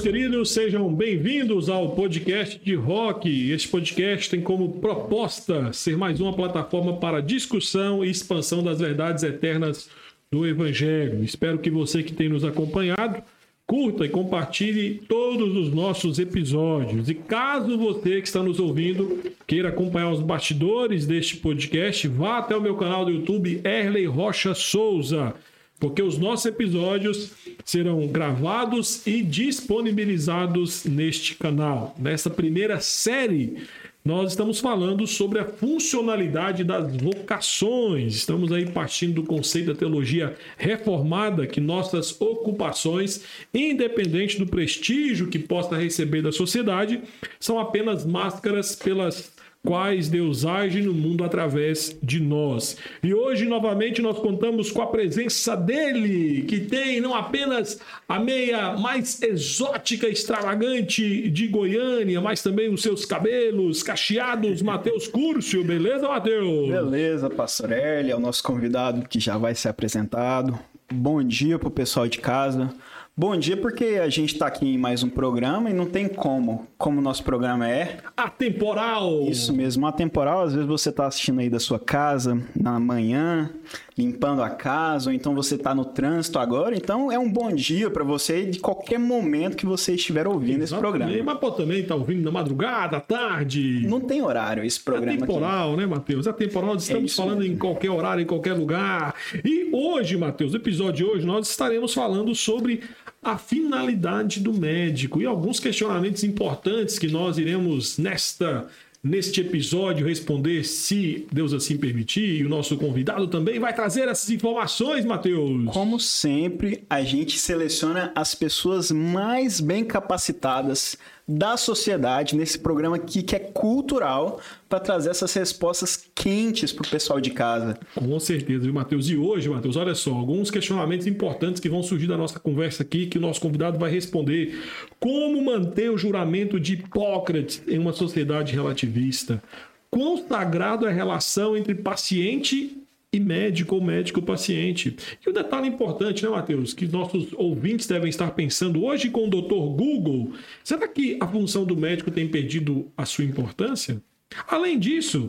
meus queridos, sejam bem-vindos ao podcast de rock. Este podcast tem como proposta ser mais uma plataforma para discussão e expansão das verdades eternas do Evangelho. Espero que você que tem nos acompanhado curta e compartilhe todos os nossos episódios. E caso você que está nos ouvindo queira acompanhar os bastidores deste podcast, vá até o meu canal do YouTube Erley Rocha Souza porque os nossos episódios serão gravados e disponibilizados neste canal. Nessa primeira série, nós estamos falando sobre a funcionalidade das vocações. Estamos aí partindo do conceito da teologia reformada, que nossas ocupações, independente do prestígio que possa receber da sociedade, são apenas máscaras pelas quais Deus age no mundo através de nós. E hoje, novamente, nós contamos com a presença dele, que tem não apenas a meia mais exótica, extravagante de Goiânia, mas também os seus cabelos cacheados, Matheus Curcio. Beleza, Matheus? Beleza, pastor Eli, é o nosso convidado que já vai ser apresentado. Bom dia para o pessoal de casa. Bom dia, porque a gente está aqui em mais um programa e não tem como. Como o nosso programa é. Atemporal! Isso mesmo, atemporal. Às vezes você está assistindo aí da sua casa, na manhã, limpando a casa, ou então você está no trânsito agora. Então é um bom dia para você de qualquer momento que você estiver ouvindo esse programa. Mas pô, também tá ouvindo na madrugada, à tarde. Não tem horário esse programa. É temporal, aqui. né, Matheus? É temporal. Estamos é falando mesmo. em qualquer horário, em qualquer lugar. E hoje, Matheus, no episódio de hoje, nós estaremos falando sobre a finalidade do médico e alguns questionamentos importantes que nós iremos nesta neste episódio responder se Deus assim permitir e o nosso convidado também vai trazer essas informações, Matheus. Como sempre, a gente seleciona as pessoas mais bem capacitadas da sociedade nesse programa aqui que é cultural para trazer essas respostas quentes para o pessoal de casa. Com certeza, viu, Matheus? E hoje, Matheus, olha só, alguns questionamentos importantes que vão surgir da nossa conversa aqui que o nosso convidado vai responder. Como manter o juramento de Hipócrates em uma sociedade relativista? Quão sagrado é a relação entre paciente e médico ou médico-paciente. E o um detalhe importante, né, Matheus, que nossos ouvintes devem estar pensando hoje com o doutor Google, será que a função do médico tem perdido a sua importância? Além disso,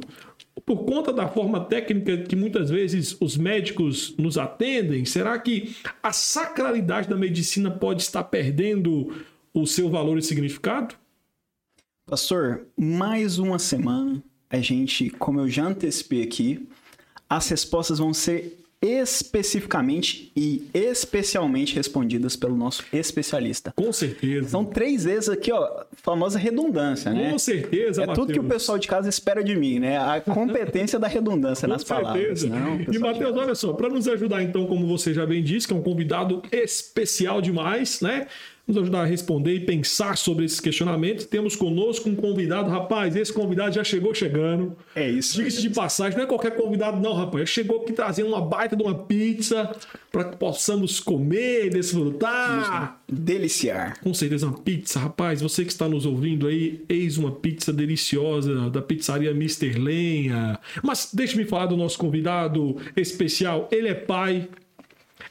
por conta da forma técnica que muitas vezes os médicos nos atendem, será que a sacralidade da medicina pode estar perdendo o seu valor e significado? Pastor, mais uma semana a gente, como eu já antecipei aqui, as respostas vão ser especificamente e especialmente respondidas pelo nosso especialista. Com certeza. São três vezes aqui, ó, famosa redundância, né? Com certeza, É Mateus. tudo que o pessoal de casa espera de mim, né? A competência da redundância nas Com palavras. certeza. Não, e, Matheus, olha só, para nos ajudar, então, como você já bem disse, que é um convidado especial demais, né? Nos ajudar a responder e pensar sobre esses questionamentos. Temos conosco um convidado, rapaz, esse convidado já chegou chegando. É isso. Diga-se de passagem, não é qualquer convidado, não, rapaz. Chegou aqui trazendo uma baita de uma pizza para que possamos comer, desfrutar. Deliciar. Com certeza, uma pizza, rapaz. Você que está nos ouvindo aí, eis uma pizza deliciosa da pizzaria Mr. Lenha. Mas deixe-me falar do nosso convidado especial. Ele é pai,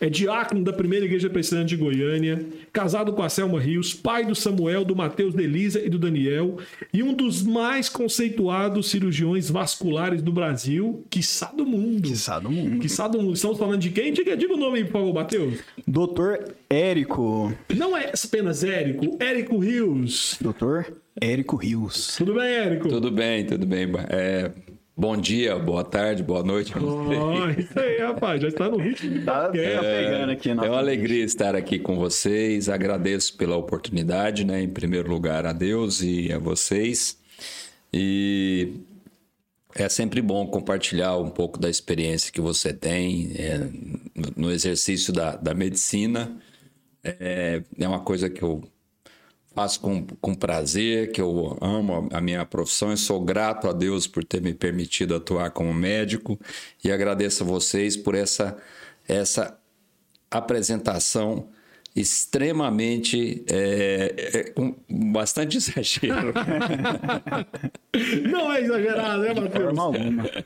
é diácono da primeira igreja presbiteriana de Goiânia, casado com a Selma Rios, pai do Samuel, do Mateus Delisa e do Daniel, e um dos mais conceituados cirurgiões vasculares do Brasil, quiçá do mundo. Quiçá do mundo. Quiçá do mundo. Estamos falando de quem? Diga, diga o nome, por favor, Mateus. Doutor Érico. Não é apenas Érico, Érico Rios. Doutor Érico Rios. Tudo bem, Érico? Tudo bem, tudo bem. É, Bom dia, boa tarde, boa noite. Oh, isso aí, rapaz, já está no ritmo. Tá, tá pegando aqui. É uma alegria estar aqui com vocês. Agradeço pela oportunidade, né? Em primeiro lugar, a Deus e a vocês. E é sempre bom compartilhar um pouco da experiência que você tem é, no exercício da, da medicina. É, é uma coisa que eu faço com, com prazer, que eu amo a minha profissão e sou grato a Deus por ter me permitido atuar como médico. E agradeço a vocês por essa, essa apresentação extremamente é, é, um, bastante exagero. Não é exagerado, né, Matheus?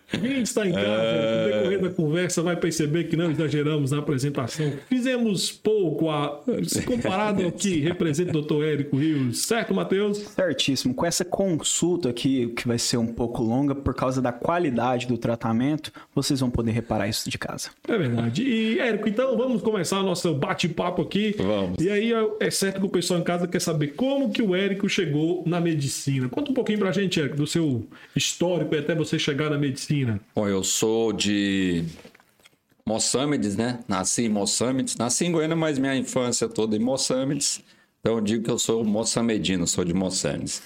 Quem está em casa, no decorrer da conversa, vai perceber que não exageramos na apresentação. Fizemos pouco a, comparado ao que representa o doutor Érico Rios. Certo, Matheus? Certíssimo. Com essa consulta aqui, que vai ser um pouco longa por causa da qualidade do tratamento, vocês vão poder reparar isso de casa. É verdade. E, Érico, então vamos começar o nosso bate-papo aqui. Vamos. E aí é certo que o pessoal em casa quer saber como que o Érico chegou na medicina. Conta um pouquinho pra gente, Érico, do seu histórico e até você chegar na medicina. Bom, eu sou de Moçâmedes, né? Nasci em Moçâmedes. Nasci em Goiânia, mas minha infância toda em Moçâmedes. Então eu digo que eu sou moçamedino, sou de Moçâmedes.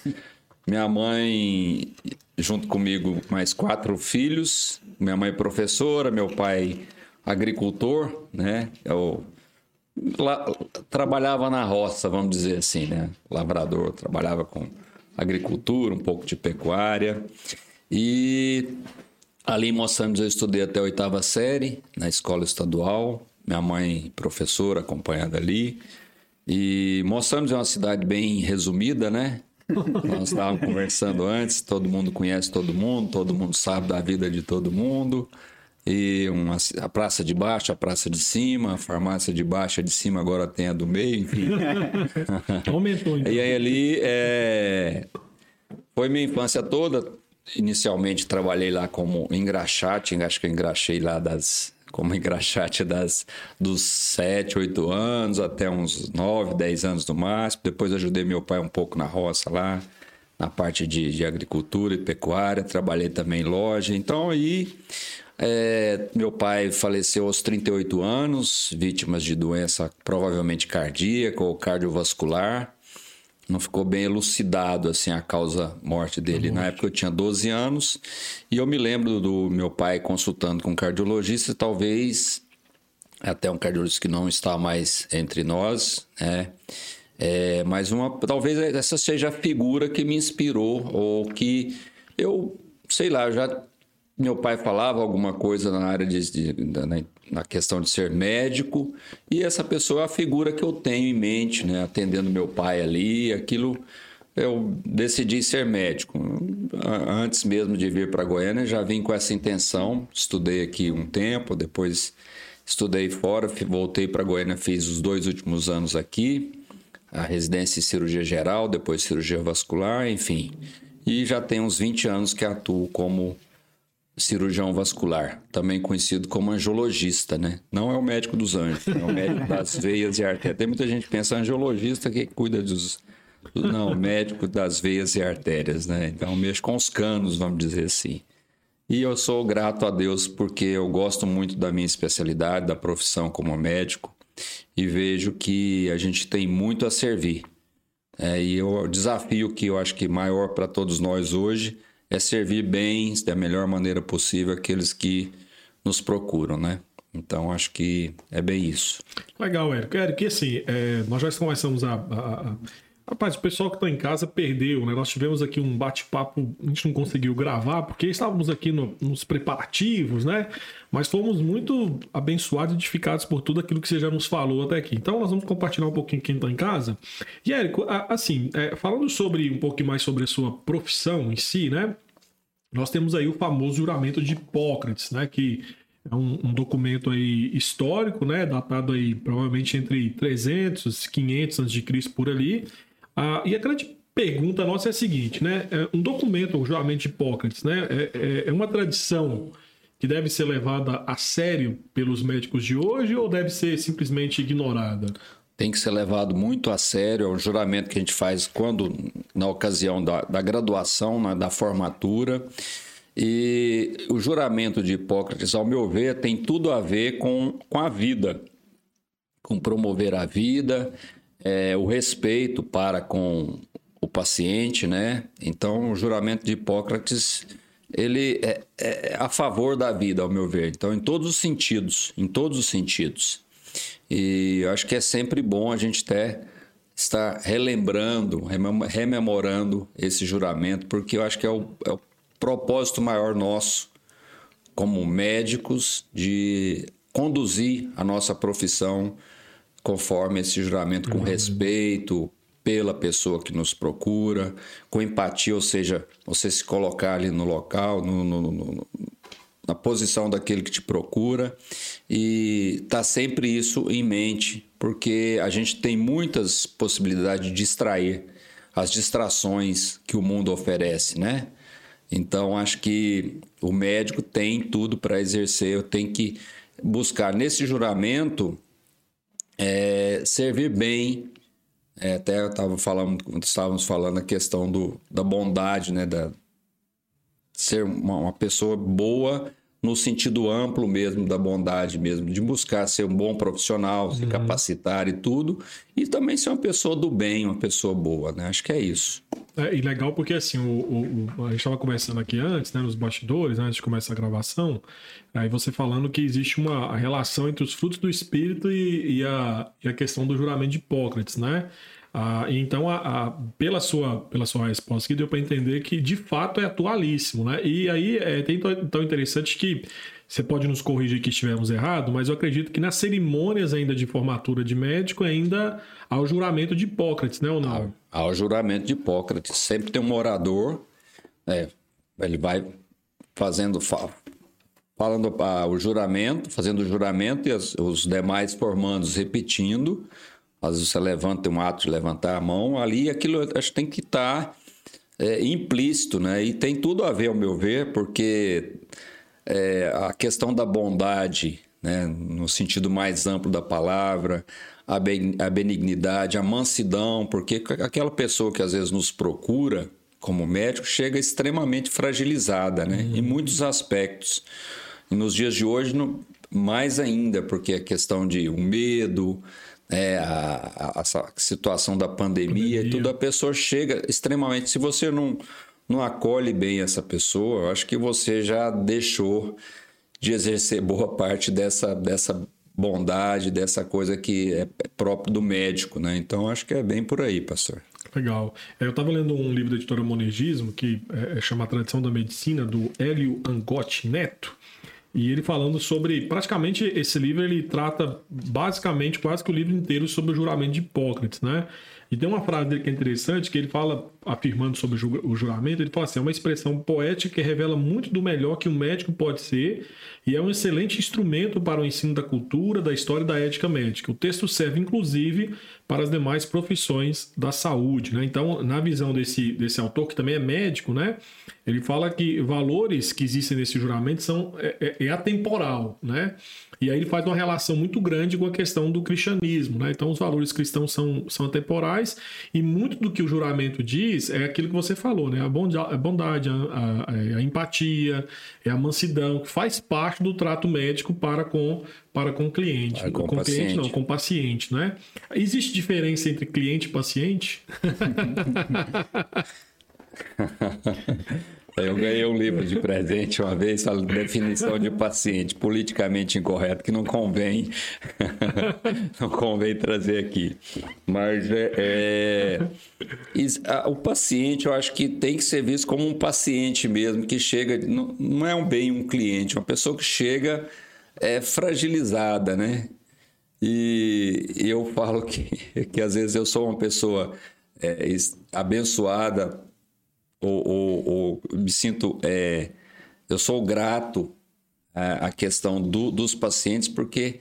Minha mãe, junto comigo, mais quatro filhos. Minha mãe professora, meu pai agricultor, né? Eu trabalhava na roça, vamos dizer assim, né? Lavrador, trabalhava com agricultura, um pouco de pecuária. E ali em Moçambique eu estudei até a oitava série, na escola estadual. Minha mãe, professora, acompanhada ali. E Moçambique é uma cidade bem resumida, né? Nós estávamos conversando antes, todo mundo conhece todo mundo, todo mundo sabe da vida de todo mundo e uma, a praça de baixo, a praça de cima, a farmácia de baixo, a de cima agora tem a do meio, enfim. Aumentou. Então. E aí ali é... foi minha infância toda. Inicialmente trabalhei lá como engraxate, acho que eu engraxei lá das como engraxate das dos 7, 8 anos até uns 9, 10 anos no máximo. Depois ajudei meu pai um pouco na roça lá, na parte de, de agricultura e pecuária. Trabalhei também em loja. Então aí é, meu pai faleceu aos 38 anos, vítimas de doença provavelmente cardíaca ou cardiovascular. Não ficou bem elucidado assim a causa morte dele. Na época eu tinha 12 anos e eu me lembro do meu pai consultando com um cardiologista, talvez até um cardiologista que não está mais entre nós, né? É, mas uma, talvez essa seja a figura que me inspirou ou que eu, sei lá, já meu pai falava alguma coisa na área de, de, de na, questão de ser médico e essa pessoa é a figura que eu tenho em mente, né? Atendendo meu pai ali, aquilo eu decidi ser médico. Antes mesmo de vir para Goiânia, já vim com essa intenção. Estudei aqui um tempo, depois estudei fora, voltei para Goiânia, fiz os dois últimos anos aqui, a residência em cirurgia geral, depois cirurgia vascular, enfim. E já tem uns 20 anos que atuo como cirurgião vascular, também conhecido como angiologista, né? Não é o médico dos anjos, é o médico das veias e artérias. Tem muita gente que pensa angiologista que cuida dos não, médico das veias e artérias, né? Então mexo com os canos, vamos dizer assim. E eu sou grato a Deus porque eu gosto muito da minha especialidade, da profissão como médico e vejo que a gente tem muito a servir. É, e o desafio que eu acho que maior para todos nós hoje é servir bem, da melhor maneira possível, aqueles que nos procuram, né? Então, acho que é bem isso. Legal, Érico. Érico, e assim, é, nós já começamos a, a, a... Rapaz, o pessoal que está em casa perdeu, né? Nós tivemos aqui um bate-papo, a gente não conseguiu gravar, porque estávamos aqui no, nos preparativos, né? Mas fomos muito abençoados e edificados por tudo aquilo que você já nos falou até aqui. Então, nós vamos compartilhar um pouquinho quem está em casa. E, Érico, assim, é, falando sobre um pouco mais sobre a sua profissão em si, né? Nós temos aí o famoso juramento de Hipócrates, né? Que é um, um, documento aí histórico, né, datado aí provavelmente entre 300 e 500 a.C. por ali. Ah, e a grande pergunta nossa é a seguinte, né, é um documento, o juramento de Hipócrates, né, é, é, é uma tradição que deve ser levada a sério pelos médicos de hoje ou deve ser simplesmente ignorada? Tem que ser levado muito a sério, é um juramento que a gente faz quando, na ocasião da, da graduação, né, da formatura, e o juramento de Hipócrates, ao meu ver, tem tudo a ver com, com a vida, com promover a vida, é, o respeito para com o paciente, né? Então, o juramento de Hipócrates, ele é, é a favor da vida, ao meu ver. Então, em todos os sentidos, em todos os sentidos. E eu acho que é sempre bom a gente até estar relembrando, rememorando esse juramento, porque eu acho que é o, é o propósito maior nosso, como médicos, de conduzir a nossa profissão conforme esse juramento, com uhum. respeito pela pessoa que nos procura, com empatia, ou seja, você se colocar ali no local, no, no, no, na posição daquele que te procura e tá sempre isso em mente, porque a gente tem muitas possibilidades de distrair as distrações que o mundo oferece, né? Então acho que o médico tem tudo para exercer, eu tenho que buscar nesse juramento é, servir bem. É, até eu estava falando, quando estávamos falando a questão do, da bondade, né? Da, ser uma, uma pessoa boa no sentido amplo mesmo da bondade mesmo, de buscar ser um bom profissional, se uhum. capacitar e tudo, e também ser uma pessoa do bem, uma pessoa boa, né? Acho que é isso. É, e legal porque assim, o, o, o a gente estava conversando aqui antes, né, nos bastidores, né, antes de começar a gravação, aí você falando que existe uma relação entre os frutos do espírito e, e, a, e a questão do juramento de Hipócrates, né? Ah, então, a, a, pela, sua, pela sua resposta que deu para entender que de fato é atualíssimo, né? E aí é tão interessante que você pode nos corrigir que estivermos errados, mas eu acredito que nas cerimônias ainda de formatura de médico ainda há o juramento de Hipócrates, né ou não? Há, há o juramento de Hipócrates. Sempre tem um orador, é, ele vai fazendo falando ah, o juramento, fazendo o juramento e as, os demais formandos repetindo às vezes você levanta, um ato de levantar a mão, ali aquilo acho que tem que estar tá, é, implícito, né? E tem tudo a ver, ao meu ver, porque é, a questão da bondade, né, no sentido mais amplo da palavra, a benignidade, a mansidão, porque aquela pessoa que às vezes nos procura como médico chega extremamente fragilizada, né? Uhum. Em muitos aspectos. E nos dias de hoje, mais ainda, porque a questão de o medo, é, a, a, a, situação da pandemia, pandemia, tudo, a pessoa chega extremamente. Se você não, não acolhe bem essa pessoa, eu acho que você já deixou de exercer boa parte dessa, dessa bondade, dessa coisa que é próprio do médico, né? Então acho que é bem por aí, pastor. Legal. É, eu estava lendo um livro da editora Monergismo que é, chama A Tradição da Medicina, do Hélio Angotti Neto. E ele falando sobre. Praticamente esse livro ele trata basicamente quase que o livro inteiro sobre o juramento de Hipócrates, né? E tem uma frase dele que é interessante, que ele fala, afirmando sobre o juramento, ele fala assim: é uma expressão poética que revela muito do melhor que um médico pode ser e é um excelente instrumento para o ensino da cultura, da história e da ética médica. O texto serve, inclusive, para as demais profissões da saúde. Né? Então, na visão desse, desse autor, que também é médico, né? ele fala que valores que existem nesse juramento são é, é, é atemporal. Né? E aí ele faz uma relação muito grande com a questão do cristianismo, né? Então os valores cristãos são, são atemporais e muito do que o juramento diz é aquilo que você falou, né? A bondade, a, a, a empatia, é a mansidão, que faz parte do trato médico para com para com o cliente. com, com paciente. cliente não, com o paciente, né? Existe diferença entre cliente e paciente? Eu ganhei um livro de presente uma vez, fala definição de paciente politicamente incorreto, que não convém, não convém trazer aqui. Mas é, é, o paciente, eu acho que tem que ser visto como um paciente mesmo, que chega, não, não é um bem um cliente, uma pessoa que chega é, fragilizada, né? E eu falo que, que às vezes eu sou uma pessoa é, abençoada ou, ou, ou me sinto. É, eu sou grato à, à questão do, dos pacientes, porque,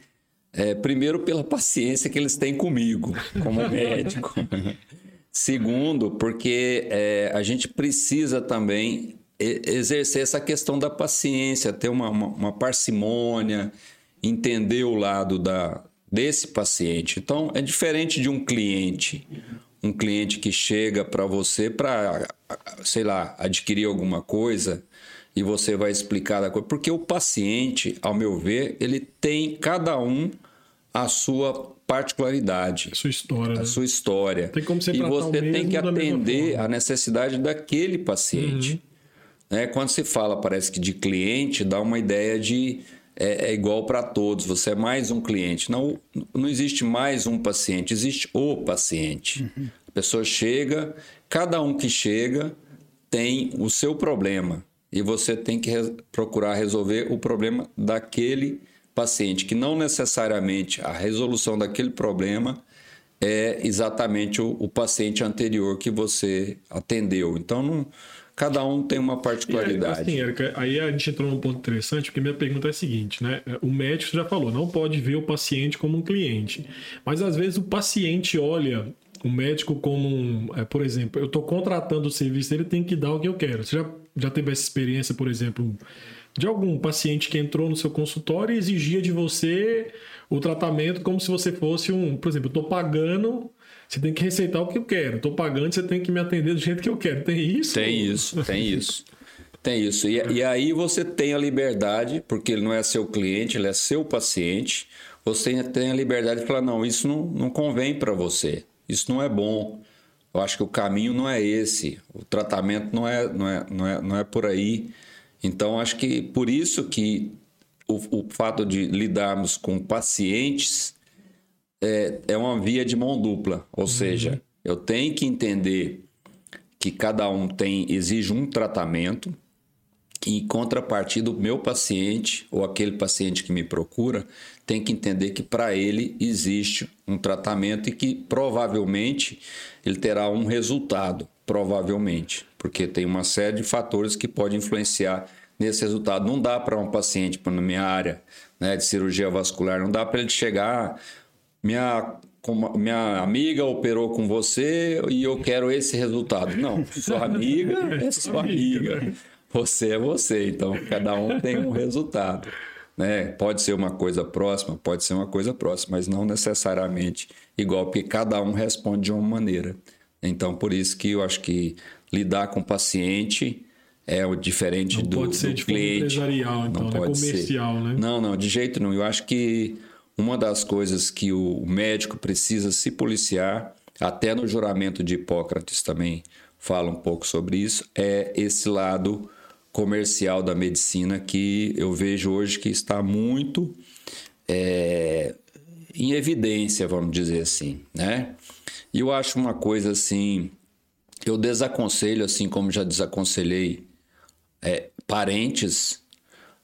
é, primeiro, pela paciência que eles têm comigo, como médico. Segundo, porque é, a gente precisa também exercer essa questão da paciência, ter uma, uma, uma parcimônia, entender o lado da, desse paciente. Então, é diferente de um cliente um cliente que chega para você para, sei lá, adquirir alguma coisa e você vai explicar a coisa. Porque o paciente, ao meu ver, ele tem cada um a sua particularidade. A sua história. A né? sua história. Tem como você e você tem que atender a necessidade daquele paciente. Uhum. Né? Quando se fala, parece que de cliente, dá uma ideia de é, é igual para todos, você é mais um cliente. Não, não existe mais um paciente, existe o paciente. Uhum. A pessoa chega, cada um que chega tem o seu problema e você tem que re procurar resolver o problema daquele paciente, que não necessariamente a resolução daquele problema é exatamente o, o paciente anterior que você atendeu. Então, não, cada um tem uma particularidade. Assim, Erika, aí a gente entrou num ponto interessante, porque minha pergunta é a seguinte, né? O médico já falou, não pode ver o paciente como um cliente. Mas às vezes o paciente olha o médico como um, é, por exemplo, eu estou contratando o serviço, ele tem que dar o que eu quero. Você já, já teve essa experiência, por exemplo, de algum paciente que entrou no seu consultório e exigia de você o tratamento como se você fosse um, por exemplo, eu estou pagando, você tem que receitar o que eu quero. Estou pagando, você tem que me atender do jeito que eu quero. Tem isso? Tem isso, tem isso. Tem isso. E, e aí você tem a liberdade, porque ele não é seu cliente, ele é seu paciente. Você tem a liberdade de falar: não, isso não, não convém para você. Isso não é bom. Eu acho que o caminho não é esse. O tratamento não é, não é, não é, não é por aí. Então, acho que por isso que o, o fato de lidarmos com pacientes é, é uma via de mão dupla. Ou uhum. seja, eu tenho que entender que cada um tem exige um tratamento e, em contrapartida, o meu paciente ou aquele paciente que me procura tem que entender que para ele existe um tratamento e que provavelmente ele terá um resultado, provavelmente, porque tem uma série de fatores que podem influenciar nesse resultado. Não dá para um paciente, na minha área né, de cirurgia vascular, não dá para ele chegar, minha, minha amiga operou com você e eu quero esse resultado. Não, sua amiga é sua amiga. Você é você, então cada um tem um resultado. Né? Pode ser uma coisa próxima, pode ser uma coisa próxima, mas não necessariamente igual, porque cada um responde de uma maneira. Então, por isso que eu acho que lidar com o paciente é o diferente não do, pode ser do de cliente. empresarial, então, não né? pode comercial, ser. né? Não, não, de jeito nenhum. Eu acho que uma das coisas que o médico precisa se policiar, até no juramento de Hipócrates também fala um pouco sobre isso, é esse lado comercial da medicina que eu vejo hoje que está muito é, em evidência, vamos dizer assim, né? E eu acho uma coisa assim, eu desaconselho, assim como já desaconselhei é, parentes,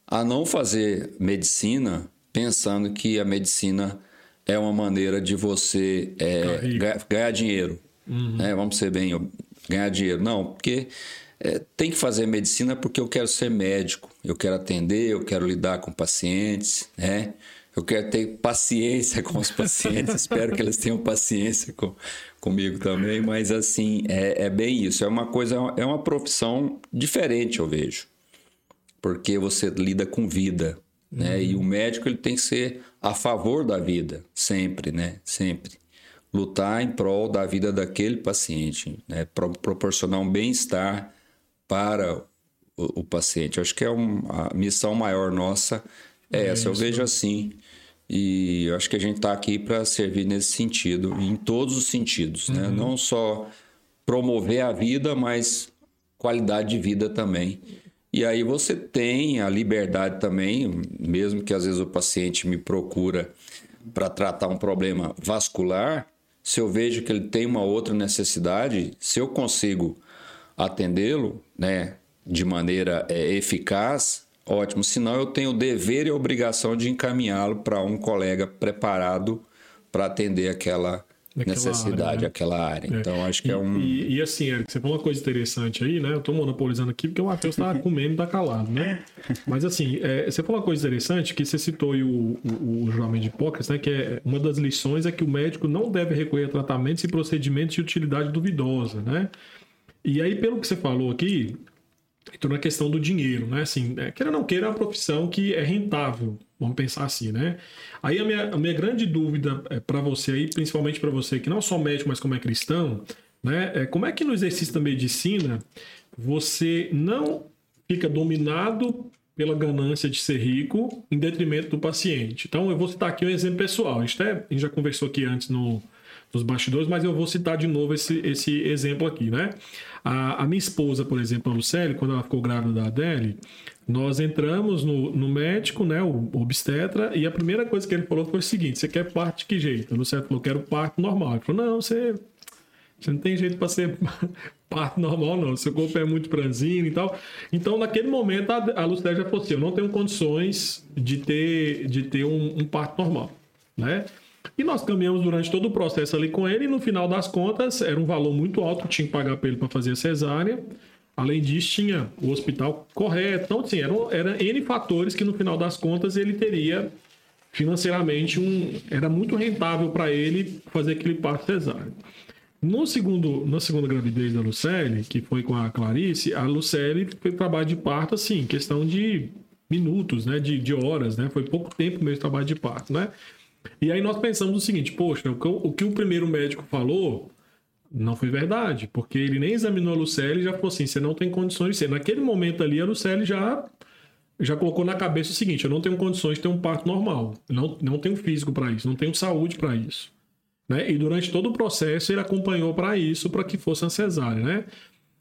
a não fazer medicina pensando que a medicina é uma maneira de você é, ganhar, ganhar, dinheiro. Uhum. Né? Vamos ser bem, ganhar dinheiro. Não, porque é, tem que fazer medicina porque eu quero ser médico, eu quero atender, eu quero lidar com pacientes, né? Eu quero ter paciência com os pacientes, espero que eles tenham paciência com, comigo também, mas assim, é, é bem isso, é uma coisa, é uma profissão diferente, eu vejo, porque você lida com vida, né? Uhum. E o médico ele tem que ser a favor da vida, sempre, né? Sempre lutar em prol da vida daquele paciente, né? Pro, proporcionar um bem-estar para o, o, paciente. Eu acho que é um, a missão maior nossa é, é essa. Eu vejo assim. E eu acho que a gente está aqui para servir nesse sentido, em todos os sentidos, né? uhum. né? Não só promover a vida, mas qualidade de vida também. E aí você tem a liberdade também, mesmo que às vezes o paciente me procura para tratar um problema vascular, se eu vejo que ele tem uma outra necessidade, se eu consigo atendê-lo, né, de maneira é, eficaz, ótimo. Senão eu tenho o dever e a obrigação de encaminhá-lo para um colega preparado para atender aquela necessidade, área, né? aquela área. É. Então, acho que e, é um. E, e, assim, Eric, você falou uma coisa interessante aí, né? Eu estou monopolizando aqui porque o Matheus está comendo e tá calado, né? Mas assim, é, você falou uma coisa interessante que você citou aí o, o, o juramento de Hipócrates, né? Que é uma das lições é que o médico não deve recorrer a tratamentos e procedimentos de utilidade duvidosa, né? E aí, pelo que você falou aqui, entrou na questão do dinheiro, né? Assim, é, queira ou não queira, é uma profissão que é rentável, vamos pensar assim, né? Aí a minha, a minha grande dúvida é para você aí, principalmente para você que não é só médico, mas como é cristão, né? É como é que no exercício da medicina você não fica dominado pela ganância de ser rico em detrimento do paciente. Então, eu vou citar aqui um exemplo pessoal. A gente, até, a gente já conversou aqui antes no, nos bastidores, mas eu vou citar de novo esse, esse exemplo aqui, né? A, a minha esposa, por exemplo, a Lucélia, quando ela ficou grávida da Adele, nós entramos no, no médico, né, o obstetra, e a primeira coisa que ele falou foi o seguinte: você quer parto de que jeito? A Lucélia falou: quero parto normal. Ele falou: não, você, você não tem jeito para ser parto normal, não. Seu corpo é muito franzino e tal. Então, naquele momento, a, a Lucélia já falou assim: eu não tenho condições de ter, de ter um, um parto normal, né? E nós caminhamos durante todo o processo ali com ele, e no final das contas, era um valor muito alto que tinha que pagar para ele para fazer a cesárea. Além disso, tinha o hospital correto. Então, assim, eram, eram N fatores que no final das contas ele teria financeiramente um. Era muito rentável para ele fazer aquele parto cesáreo. No segundo, na segunda gravidez da Lucelle, que foi com a Clarice, a Lucelle foi trabalho de parto, assim, questão de minutos, né? De, de horas, né? Foi pouco tempo mesmo trabalho de parto, né? E aí nós pensamos o seguinte, poxa, o que o primeiro médico falou não foi verdade, porque ele nem examinou a Lucelle e já falou assim, você não tem condições de ser. Naquele momento ali, a Lucelle já já colocou na cabeça o seguinte, eu não tenho condições de ter um parto normal, não, não tenho físico para isso, não tenho saúde para isso. Né? E durante todo o processo ele acompanhou para isso, para que fosse a cesárea, né?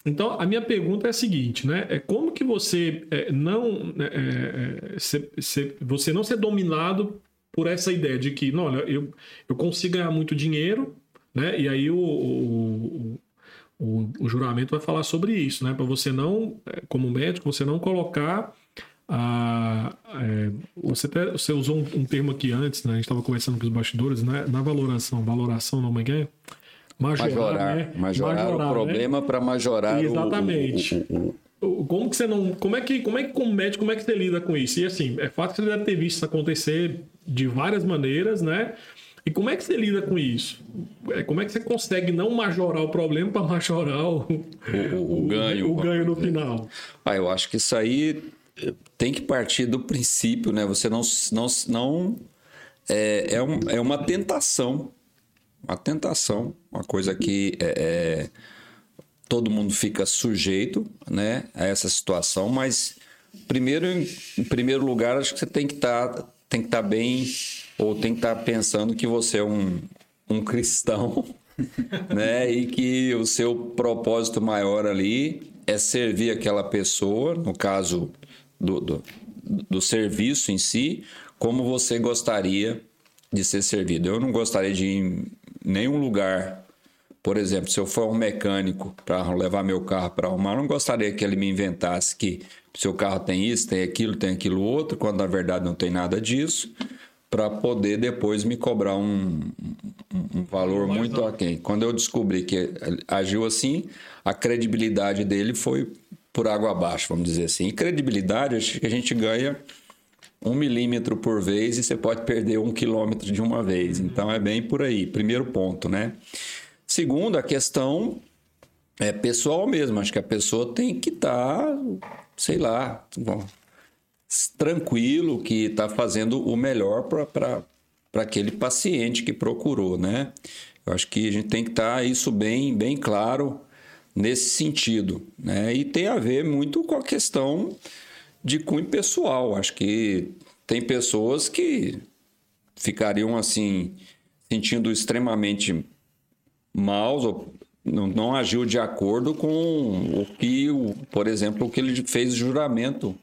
Então, a minha pergunta é a seguinte, né? É como que você é, não né, é, é, se, se, você não ser dominado por essa ideia de que, não, olha, eu, eu consigo ganhar muito dinheiro, né? E aí o, o, o, o juramento vai falar sobre isso, né? Para você não, é, como médico, você não colocar a, é, você, até, você usou um, um, termo aqui antes, né? A gente estava conversando com os bastidores, né? Na valoração, valoração não é é? Majorar, majorar, né? majorar, majorar o problema né? para majorar Exatamente. O, o, o, como que você não. Como é que, como é que, como médico, como é que você lida com isso? E assim, é fato que você deve ter visto isso acontecer de várias maneiras, né? E como é que você lida com isso? É, como é que você consegue não majorar o problema para majorar o, o, o, ganho? O, ganho no final. Ah, eu acho que isso aí eh, tem que partir do princípio, né? Você não. não, não é, é, um, é uma tentação. Uma tentação. Uma coisa que é, é, todo mundo fica sujeito né, a essa situação, mas primeiro, em primeiro lugar, acho que você tem que estar tá, tem que estar tá bem ou tem que estar tá pensando que você é um, um cristão, né? E que o seu propósito maior ali é servir aquela pessoa, no caso do, do, do serviço em si, como você gostaria de ser servido. Eu não gostaria de ir em nenhum lugar por exemplo, se eu for um mecânico para levar meu carro para arrumar, não gostaria que ele me inventasse que seu carro tem isso, tem aquilo, tem aquilo outro, quando na verdade não tem nada disso, para poder depois me cobrar um, um valor muito aquém. Quando eu descobri que agiu assim, a credibilidade dele foi por água abaixo, vamos dizer assim. E credibilidade, acho que a gente ganha um milímetro por vez e você pode perder um quilômetro de uma vez. Então é bem por aí. Primeiro ponto, né? Segundo, a questão é pessoal mesmo. Acho que a pessoa tem que estar, tá, sei lá, tranquilo, que está fazendo o melhor para aquele paciente que procurou, né? Eu acho que a gente tem que estar tá isso bem, bem claro nesse sentido, né? E tem a ver muito com a questão de cunho pessoal. Acho que tem pessoas que ficariam assim sentindo extremamente maus ou não, não agiu de acordo com o que, o, por exemplo, o que ele fez juramento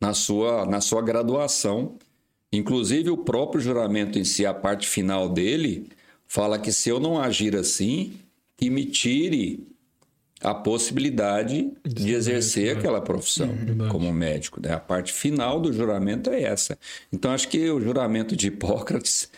na sua, na sua graduação. Inclusive, o próprio juramento em si, a parte final dele, fala que se eu não agir assim, que me tire a possibilidade de exercer aquela profissão uhum, como médico. Né? A parte final do juramento é essa. Então, acho que o juramento de Hipócrates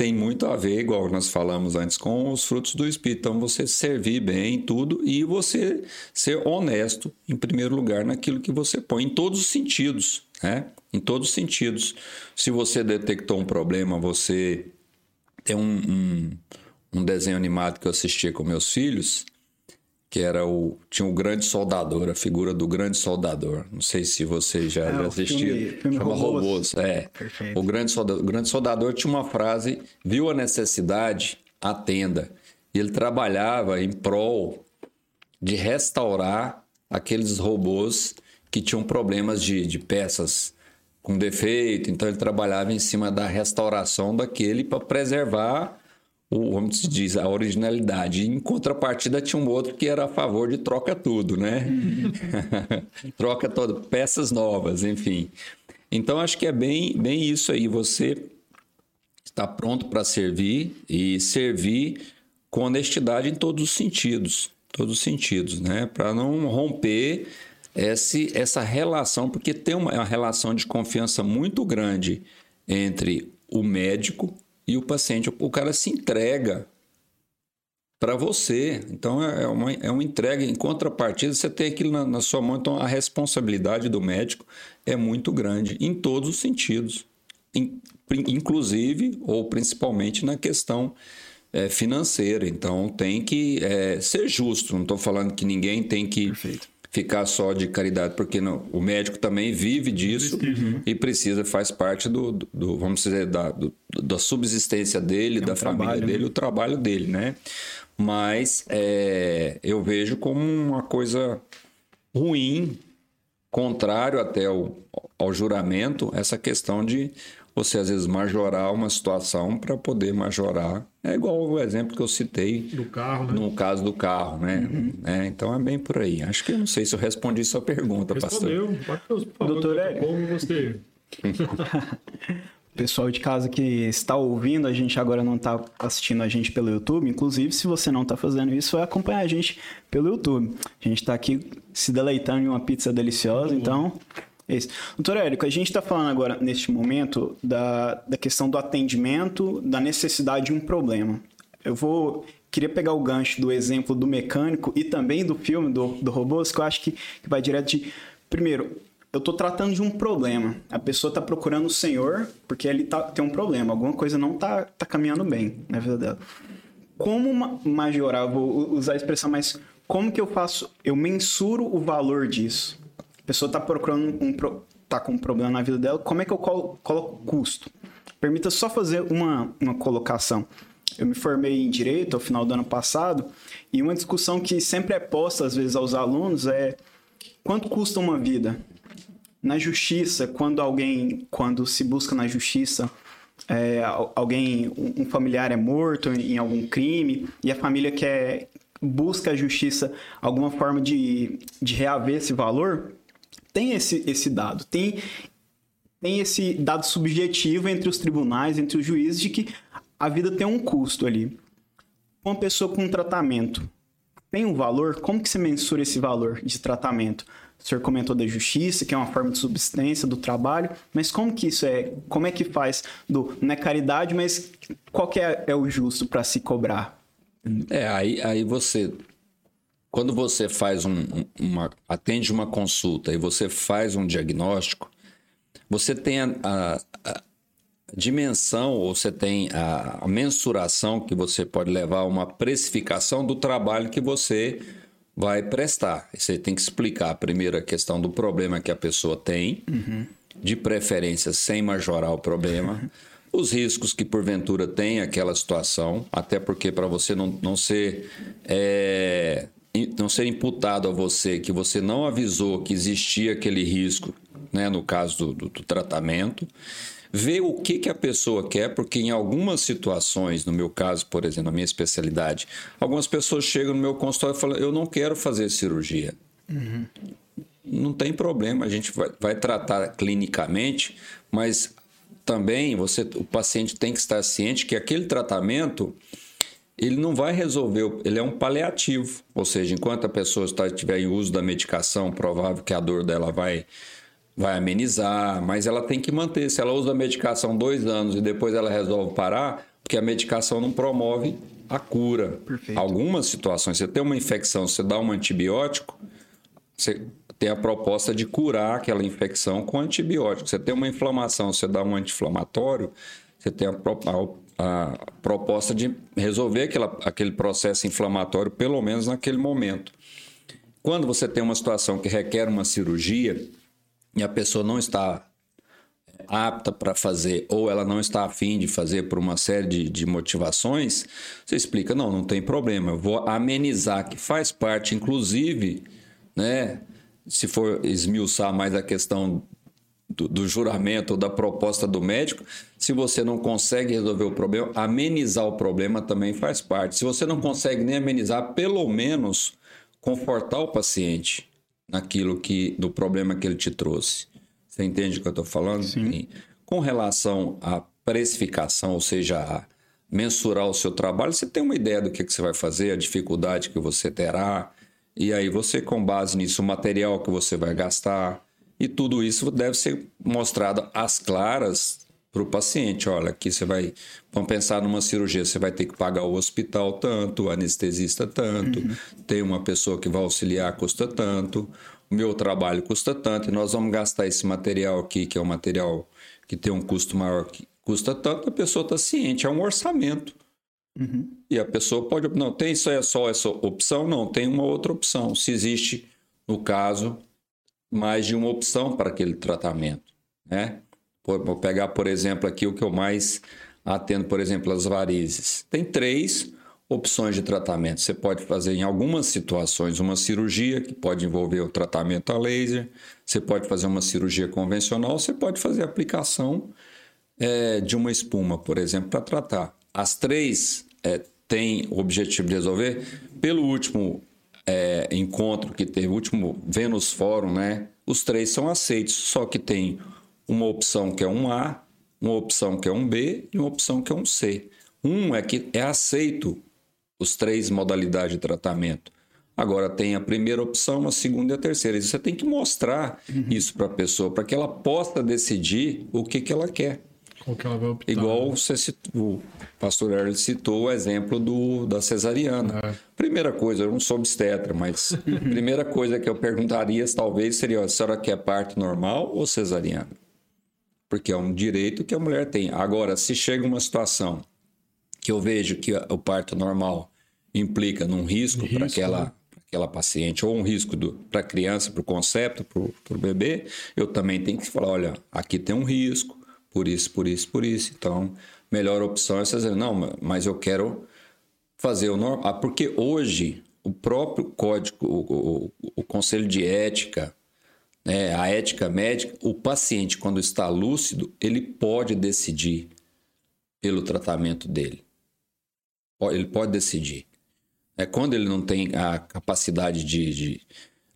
tem muito a ver, igual nós falamos antes, com os frutos do Espírito. Então, você servir bem tudo e você ser honesto, em primeiro lugar, naquilo que você põe, em todos os sentidos, né? Em todos os sentidos. Se você detectou um problema, você tem um, um, um desenho animado que eu assistia com meus filhos, que era o tinha o grande soldador, a figura do grande soldador. Não sei se você já, é, assistiu. Filme, filme Chama Robôs. Robôs. É. Perfeito. O grande soldador, o grande soldador tinha uma frase: viu a necessidade, atenda. E ele trabalhava em prol de restaurar aqueles robôs que tinham problemas de, de peças com defeito. Então ele trabalhava em cima da restauração daquele para preservar o, como se diz, a originalidade. Em contrapartida, tinha um outro que era a favor de troca tudo, né? troca todo, peças novas, enfim. Então, acho que é bem, bem isso aí. Você está pronto para servir e servir com honestidade em todos os sentidos. todos os sentidos, né? Para não romper esse, essa relação, porque tem uma, uma relação de confiança muito grande entre o médico e o paciente. O cara se entrega para você. Então é, é uma, é uma entrega. Em contrapartida, você tem aquilo na, na, sua mão. Então a responsabilidade do médico é muito grande, em todos os sentidos, in, inclusive ou principalmente na questão é, financeira. Então tem que é, ser justo. Não estou falando que ninguém tem que. Perfeito ficar só de caridade, porque não, o médico também vive disso uhum. e precisa, faz parte do, do, do vamos dizer, da, do, da subsistência dele, é um da família trabalho, dele, né? o trabalho dele, né? Mas é, eu vejo como uma coisa ruim, contrário até ao, ao juramento, essa questão de você às vezes majorar uma situação para poder majorar. É igual o exemplo que eu citei do carro, né? no caso do carro, né? Uhum. É, então é bem por aí. Acho que eu não sei se eu respondi sua pergunta, Respondeu. pastor. Respondeu. Doutor Hélio. Como você... Pessoal de casa que está ouvindo, a gente agora não está assistindo a gente pelo YouTube. Inclusive, se você não está fazendo isso, vai acompanhar a gente pelo YouTube. A gente está aqui se deleitando em uma pizza deliciosa, então isso. Doutor Érico, a gente está falando agora, neste momento, da, da questão do atendimento, da necessidade de um problema. Eu vou. Queria pegar o gancho do exemplo do mecânico e também do filme do, do robôs, que eu acho que, que vai direto de. Primeiro, eu estou tratando de um problema. A pessoa está procurando o Senhor porque ele tá, tem um problema. Alguma coisa não está tá caminhando bem na vida dela. Como majorar? Vou usar a expressão, mas como que eu faço? Eu mensuro o valor disso pessoa está procurando um tá com um problema na vida dela, como é que eu colo, coloco custo? Permita só fazer uma, uma colocação. Eu me formei em direito ao final do ano passado e uma discussão que sempre é posta às vezes aos alunos é quanto custa uma vida? Na justiça, quando alguém, quando se busca na justiça, é, alguém, um familiar é morto em algum crime e a família quer busca a justiça alguma forma de, de reaver esse valor, tem esse, esse dado, tem, tem esse dado subjetivo entre os tribunais, entre os juízes, de que a vida tem um custo ali. Uma pessoa com um tratamento tem um valor, como que se mensura esse valor de tratamento? O senhor comentou da justiça, que é uma forma de subsistência do trabalho, mas como que isso é? Como é que faz do não é caridade, mas qual que é, é o justo para se cobrar? É, aí, aí você quando você faz um, uma atende uma consulta e você faz um diagnóstico, você tem a, a, a dimensão ou você tem a, a, mensuração que você pode levar a uma precificação do trabalho que você vai prestar. Você tem que explicar primeiro a questão do problema que a pessoa tem, uhum. de preferência sem majorar o problema. os riscos que porventura tem aquela situação, até porque para você não, não ser é, não ser imputado a você que você não avisou que existia aquele risco, né, no caso do, do, do tratamento, ver o que, que a pessoa quer, porque em algumas situações, no meu caso, por exemplo, na minha especialidade, algumas pessoas chegam no meu consultório e falam: Eu não quero fazer cirurgia. Uhum. Não tem problema, a gente vai, vai tratar clinicamente, mas também você, o paciente tem que estar ciente que aquele tratamento ele não vai resolver, ele é um paliativo, ou seja, enquanto a pessoa está, estiver em uso da medicação, provável que a dor dela vai, vai amenizar, mas ela tem que manter. Se ela usa a medicação dois anos e depois ela resolve parar, porque a medicação não promove a cura. Perfeito. Algumas situações, você tem uma infecção, você dá um antibiótico, você tem a proposta de curar aquela infecção com antibiótico. Você tem uma inflamação, você dá um anti-inflamatório, você tem a, a proposta de resolver aquela, aquele processo inflamatório, pelo menos naquele momento. Quando você tem uma situação que requer uma cirurgia e a pessoa não está apta para fazer ou ela não está afim de fazer por uma série de, de motivações, você explica, não, não tem problema, eu vou amenizar, que faz parte, inclusive, né, se for esmiuçar mais a questão do, do, juramento ou da proposta do médico, se você não consegue resolver o problema, amenizar o problema também faz parte. Se você não consegue nem amenizar, pelo menos confortar o paciente naquilo que do problema que ele te trouxe. Você entende o que eu estou falando? Sim. Com relação à precificação, ou seja, mensurar o seu trabalho, você tem uma ideia do que, que você vai fazer, a dificuldade que você terá, e aí você, com base nisso, o material que você vai gastar, e tudo isso deve ser mostrado às claras para o paciente. Olha, aqui você vai. Vamos pensar numa cirurgia, você vai ter que pagar o hospital tanto, o anestesista tanto, uhum. tem uma pessoa que vai auxiliar, custa tanto, o meu trabalho custa tanto, e nós vamos gastar esse material aqui, que é um material que tem um custo maior, que custa tanto, a pessoa está ciente, é um orçamento. Uhum. E a pessoa pode. Não, tem isso é só essa opção? Não, tem uma outra opção. Se existe, no caso, mais de uma opção para aquele tratamento, né? Vou pegar, por exemplo, aqui o que eu mais atendo, por exemplo, as varizes. Tem três opções de tratamento. Você pode fazer em algumas situações uma cirurgia que pode envolver o tratamento a laser. Você pode fazer uma cirurgia convencional. Você pode fazer aplicação é, de uma espuma, por exemplo, para tratar. As três é, têm o objetivo de resolver. Pelo último é, encontro que teve, o último Venus Fórum, né? Os três são aceitos, só que tem uma opção que é um A, uma opção que é um B e uma opção que é um C. Um é que é aceito os três modalidades de tratamento. Agora tem a primeira opção, a segunda e a terceira. E você tem que mostrar uhum. isso para a pessoa, para que ela possa decidir o que, que ela quer. Igual né? você citou, o pastor Erle citou o exemplo do, da cesariana. É. Primeira coisa, eu não sou obstetra, mas primeira coisa que eu perguntaria talvez seria: a senhora quer parte normal ou cesariana? porque é um direito que a mulher tem. Agora, se chega uma situação que eu vejo que o parto normal implica num risco, risco para aquela, né? aquela paciente, ou um risco para a criança, para o concepto, para o bebê, eu também tenho que falar: olha, aqui tem um risco, por isso, por isso, por isso. Então, melhor opção é você dizer: não, mas eu quero fazer o normal. Ah, porque hoje o próprio código, o, o, o conselho de ética, é, a ética médica, o paciente, quando está lúcido, ele pode decidir pelo tratamento dele. Ele pode decidir. É, quando ele não tem a capacidade de, de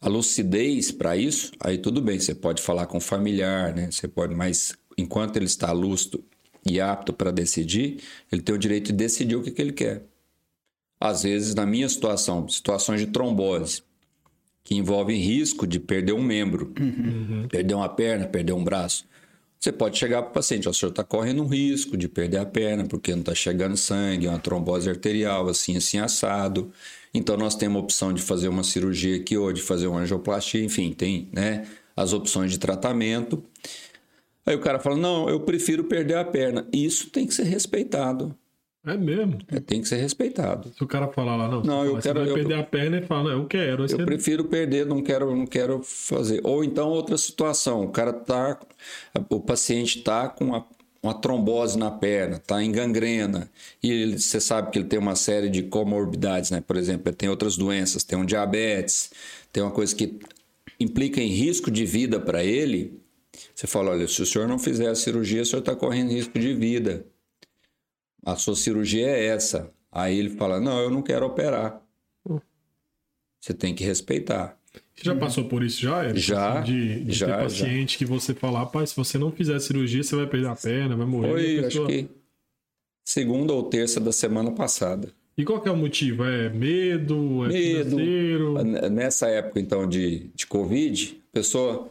a lucidez para isso, aí tudo bem, você pode falar com o familiar, né? Você pode, mas enquanto ele está lúcido e apto para decidir, ele tem o direito de decidir o que, que ele quer. Às vezes, na minha situação, situações de trombose, que envolvem risco de perder um membro, uhum. perder uma perna, perder um braço. Você pode chegar para o paciente, o senhor está correndo um risco de perder a perna porque não está chegando sangue, uma trombose arterial, assim, assim, assado. Então, nós temos a opção de fazer uma cirurgia aqui ou de fazer uma angioplastia, enfim, tem né, as opções de tratamento. Aí o cara fala, não, eu prefiro perder a perna. Isso tem que ser respeitado. É mesmo? É, tem que ser respeitado. Se o cara falar lá, não, não eu quero vai eu, perder a perna e fala, não, eu quero. Eu você... prefiro perder, não quero, não quero fazer. Ou então outra situação, o cara tá, o paciente tá com uma, uma trombose na perna, tá em gangrena e ele, você sabe que ele tem uma série de comorbidades, né? Por exemplo, ele tem outras doenças, tem um diabetes, tem uma coisa que implica em risco de vida para ele. Você fala, olha, se o senhor não fizer a cirurgia, o senhor está correndo risco de vida a sua cirurgia é essa. Aí ele fala: Não, eu não quero operar. Você tem que respeitar. Você já passou por isso já? Eric? Já. De, de já, ter paciente já. que você fala, rapaz, se você não fizer a cirurgia, você vai perder a perna, vai morrer. Foi, pessoa... acho que segunda ou terça da semana passada. E qual que é o motivo? É medo? É medo. Financeiro? Nessa época, então, de, de Covid, a pessoa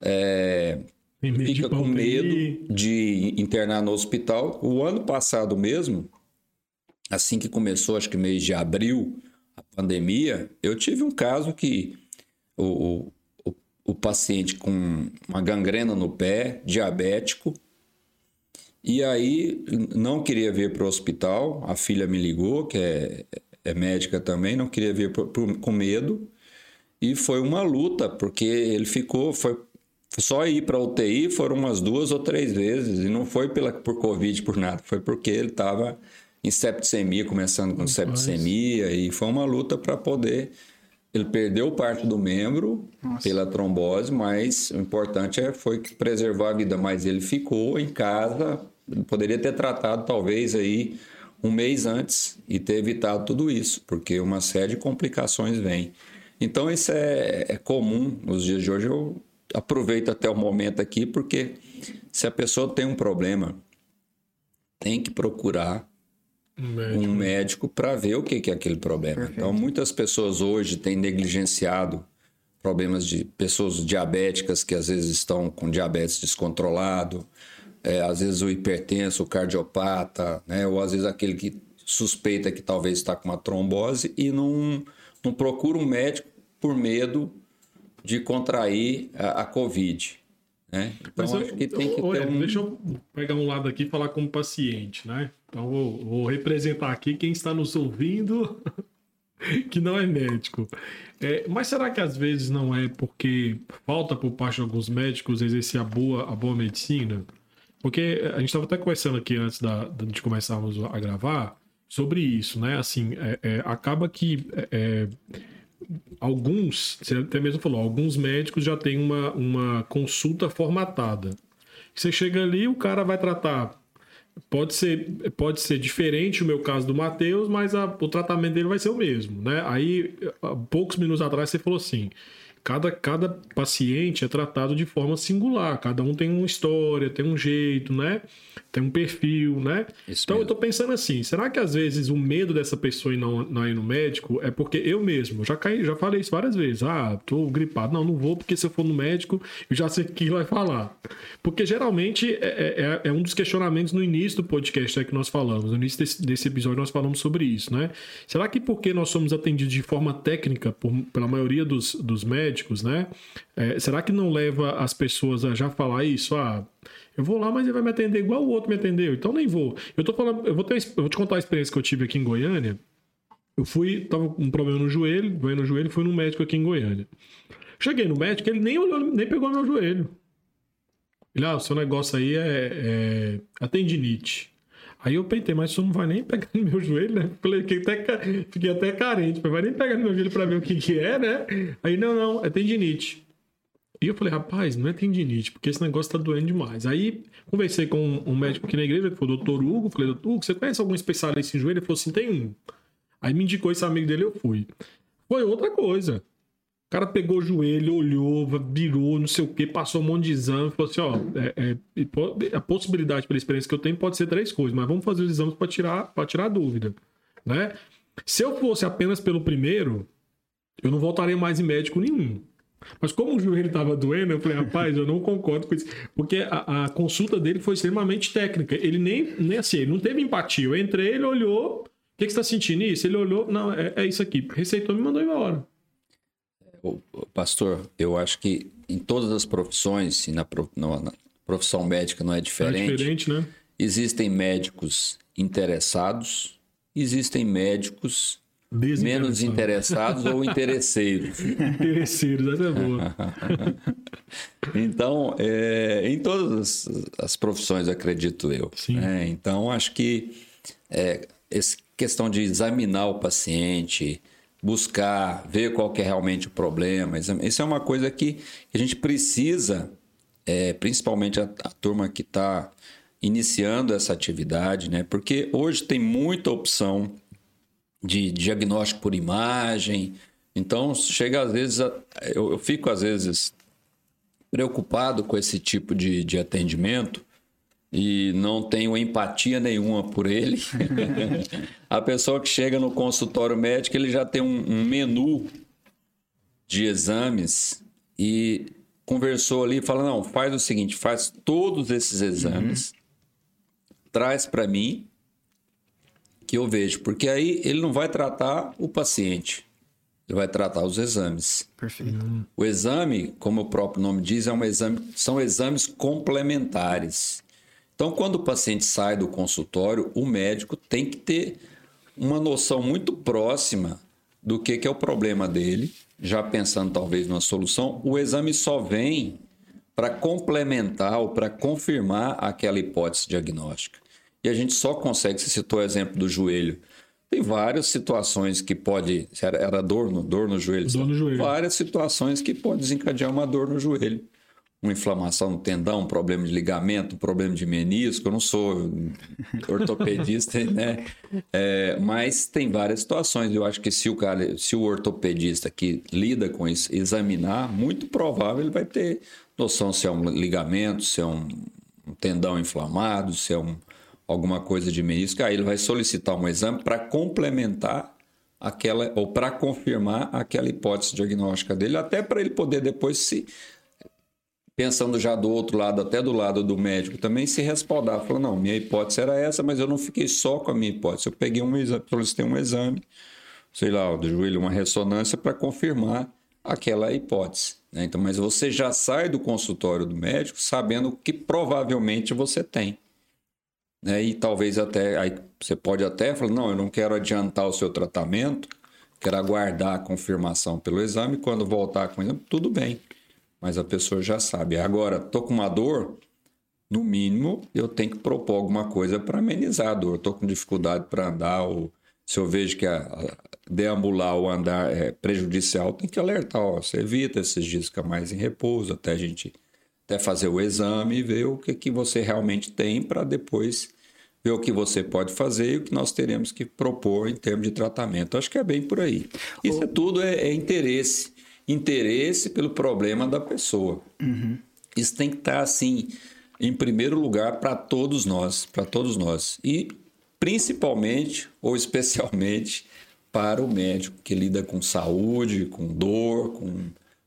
é, fica com medo de internar no hospital. O ano passado mesmo, assim que começou, acho que mês de abril, a pandemia, eu tive um caso que o, o, o paciente com uma gangrena no pé, diabético, e aí não queria vir para o hospital. A filha me ligou, que é, é médica também, não queria vir com medo. E foi uma luta, porque ele ficou, foi só ir para UTI foram umas duas ou três vezes, e não foi pela, por Covid, por nada, foi porque ele estava em septicemia, começando com septicemia, e foi uma luta para poder. Ele perdeu parte do membro Nossa. pela trombose, mas o importante é, foi preservar a vida, mas ele ficou em casa, poderia ter tratado talvez aí um mês antes e ter evitado tudo isso, porque uma série de complicações vem. Então isso é, é comum nos dias de hoje. Eu aproveito até o momento aqui, porque se a pessoa tem um problema, tem que procurar médico. um médico para ver o que, que é aquele problema. Perfeito. Então, muitas pessoas hoje têm negligenciado problemas de pessoas diabéticas que às vezes estão com diabetes descontrolado, é, às vezes o hipertenso, o cardiopata, né? ou às vezes aquele que suspeita que talvez está com uma trombose e não, não procura um médico por medo de contrair a, a Covid. Né? Então, Mas acho que tem que ter um... Deixa eu pegar um lado aqui e falar como paciente, né? Então, vou, vou representar aqui quem está nos ouvindo que não é médico. É, mas será que às vezes não é porque falta por parte de alguns médicos exercer a boa, a boa medicina? Porque a gente estava até conversando aqui antes da, de começarmos a gravar sobre isso, né? Assim, é, é, acaba que é, é, alguns, você até mesmo falou, alguns médicos já têm uma, uma consulta formatada. Você chega ali, o cara vai tratar. Pode ser, pode ser diferente o meu caso do Matheus, mas a, o tratamento dele vai ser o mesmo, né? Aí, poucos minutos atrás, você falou assim: cada, cada paciente é tratado de forma singular, cada um tem uma história, tem um jeito, né? Tem um perfil, né? Isso então mesmo. eu tô pensando assim, será que às vezes o medo dessa pessoa ir não, não ir no médico é porque eu mesmo, já caí, já falei isso várias vezes, ah, tô gripado, não, não vou porque se eu for no médico eu já sei o que vai falar. Porque geralmente é, é, é, é um dos questionamentos no início do podcast é que nós falamos, no início desse, desse episódio nós falamos sobre isso, né? Será que porque nós somos atendidos de forma técnica por, pela maioria dos, dos médicos, médicos, né? É, será que não leva as pessoas a já falar isso? Ah, eu vou lá, mas ele vai me atender igual o outro me atendeu, então nem vou. Eu tô falando, eu vou, ter, eu vou te contar a experiência que eu tive aqui em Goiânia. Eu fui, tava com um problema no joelho, doendo no joelho, fui no médico aqui em Goiânia. Cheguei no médico, ele nem olhou, nem pegou meu joelho. Ele, ah, o seu negócio aí é, é a tendinite. Aí eu pensei, mas isso não vai nem pegar no meu joelho, né? Fiquei até, fiquei até carente, vai nem pegar no meu joelho pra ver o que, que é, né? Aí, não, não, é tendinite. E eu falei, rapaz, não é tendinite, porque esse negócio tá doendo demais. Aí conversei com um médico aqui na igreja, que foi o doutor Hugo. Falei, doutor Hugo, você conhece algum especialista em joelho? Ele falou assim: tem um. Aí me indicou esse amigo dele, eu fui. Foi outra coisa. O cara pegou o joelho, olhou, virou, não sei o que, passou um monte de exame, falou assim: ó, é, é, a possibilidade pela experiência que eu tenho pode ser três coisas, mas vamos fazer os exames para tirar, tirar a dúvida. Né? Se eu fosse apenas pelo primeiro, eu não voltaria mais em médico nenhum. Mas como o joelho estava doendo, eu falei, rapaz, eu não concordo com isso. Porque a, a, consulta dele foi extremamente técnica. Ele nem, nem assim, ele não teve empatia. Eu entrei, ele olhou. O que, que você está sentindo isso? Ele olhou, não, é, é isso aqui. Receitou e me mandou embora. Pastor, eu acho que em todas as profissões, e na, na profissão médica não é diferente. É diferente, né? Existem médicos interessados, existem médicos menos interessados ou interesseiros. interesseiros, essa é boa. então, é, em todas as, as, profissões, acredito eu. Né? Então, acho que é, essa questão de examinar o paciente, buscar, ver qual que é realmente o problema. Isso é uma coisa que a gente precisa, é, principalmente a, a turma que está iniciando essa atividade, né? Porque hoje tem muita opção de diagnóstico por imagem. Então, chega às vezes, a, eu, eu, fico às vezes preocupado com esse tipo de, de atendimento, e não tenho empatia nenhuma por ele. a pessoa que chega no consultório médico, ele já tem um, um menu de exames e conversou ali, fala: não, faz o seguinte, faz todos esses exames, uhum. traz para mim que eu vejo, porque aí ele não vai tratar o paciente, ele vai tratar os exames. Perfeito. Uhum. O exame, como o próprio nome diz, é um exame, são exames complementares. Então, quando o paciente sai do consultório, o médico tem que ter uma noção muito próxima do que, que é o problema dele, já pensando talvez numa solução. O exame só vem para complementar ou para confirmar aquela hipótese diagnóstica. E a gente só consegue, se citou o exemplo do joelho, tem várias situações que pode. Era dor no, dor no joelho. Dor no joelho. Várias situações que pode desencadear uma dor no joelho uma inflamação no tendão, um problema de ligamento, um problema de menisco. Eu não sou ortopedista, né? É, mas tem várias situações. Eu acho que se o cara, se o ortopedista que lida com isso examinar, muito provável ele vai ter noção se é um ligamento, se é um, um tendão inflamado, se é um, alguma coisa de menisco, aí ele vai solicitar um exame para complementar aquela ou para confirmar aquela hipótese diagnóstica dele, até para ele poder depois se pensando já do outro lado, até do lado do médico também, se respaldar. Falou, não, minha hipótese era essa, mas eu não fiquei só com a minha hipótese. Eu peguei um exame, solicitei um exame, sei lá, do joelho, uma ressonância para confirmar aquela hipótese. Né? Então, mas você já sai do consultório do médico sabendo que provavelmente você tem. Né? E talvez até, aí você pode até falar, não, eu não quero adiantar o seu tratamento, quero aguardar a confirmação pelo exame, quando voltar com o exame, tudo bem mas a pessoa já sabe. Agora, tô com uma dor, no mínimo eu tenho que propor alguma coisa para amenizar a dor. Tô com dificuldade para andar ou se eu vejo que a, a deambular ou andar é prejudicial, tem que alertar, ó, você evita esses dias ficar mais em repouso, até a gente até fazer o exame e ver o que, que você realmente tem para depois ver o que você pode fazer e o que nós teremos que propor em termos de tratamento. Acho que é bem por aí. Isso é tudo é, é interesse interesse pelo problema da pessoa. Uhum. Isso tem que estar assim em primeiro lugar para todos nós, para todos nós e principalmente ou especialmente para o médico que lida com saúde, com dor, com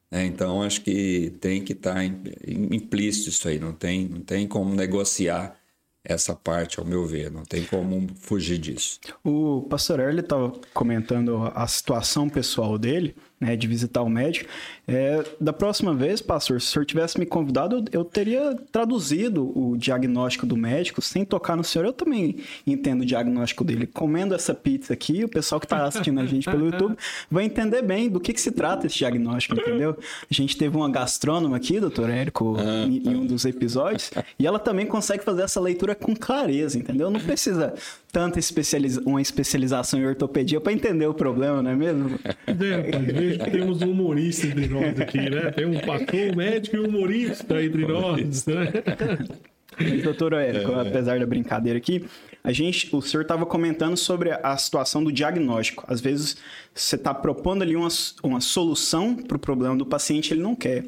né? então acho que tem que estar implícito isso aí, não tem, não tem como negociar essa parte, ao meu ver, não tem como fugir disso. O pastor Erle estava comentando a situação pessoal dele né, de visitar o médico. É, da próxima vez, pastor, se o senhor tivesse me convidado, eu, eu, teria traduzido o diagnóstico do médico sem tocar no senhor. Eu também entendo o diagnóstico dele. Comendo essa pizza aqui, o pessoal que está assistindo a gente pelo YouTube vai entender bem do que, que se trata esse diagnóstico, entendeu? A gente teve uma gastrônoma aqui, doutor Érico, em, em um dos episódios, e ela também consegue fazer essa leitura com clareza, entendeu? Não precisa tanta especializa uma especialização em ortopedia para entender o problema, não é mesmo? É, temos um humorista entre nós aqui, né? Tem um pastor, médico e um humorista entre nós, né? doutor Érico, é. apesar da brincadeira aqui, a gente, o senhor estava comentando sobre a situação do diagnóstico. Às vezes você está propondo ali uma, uma solução para o problema do paciente, ele não quer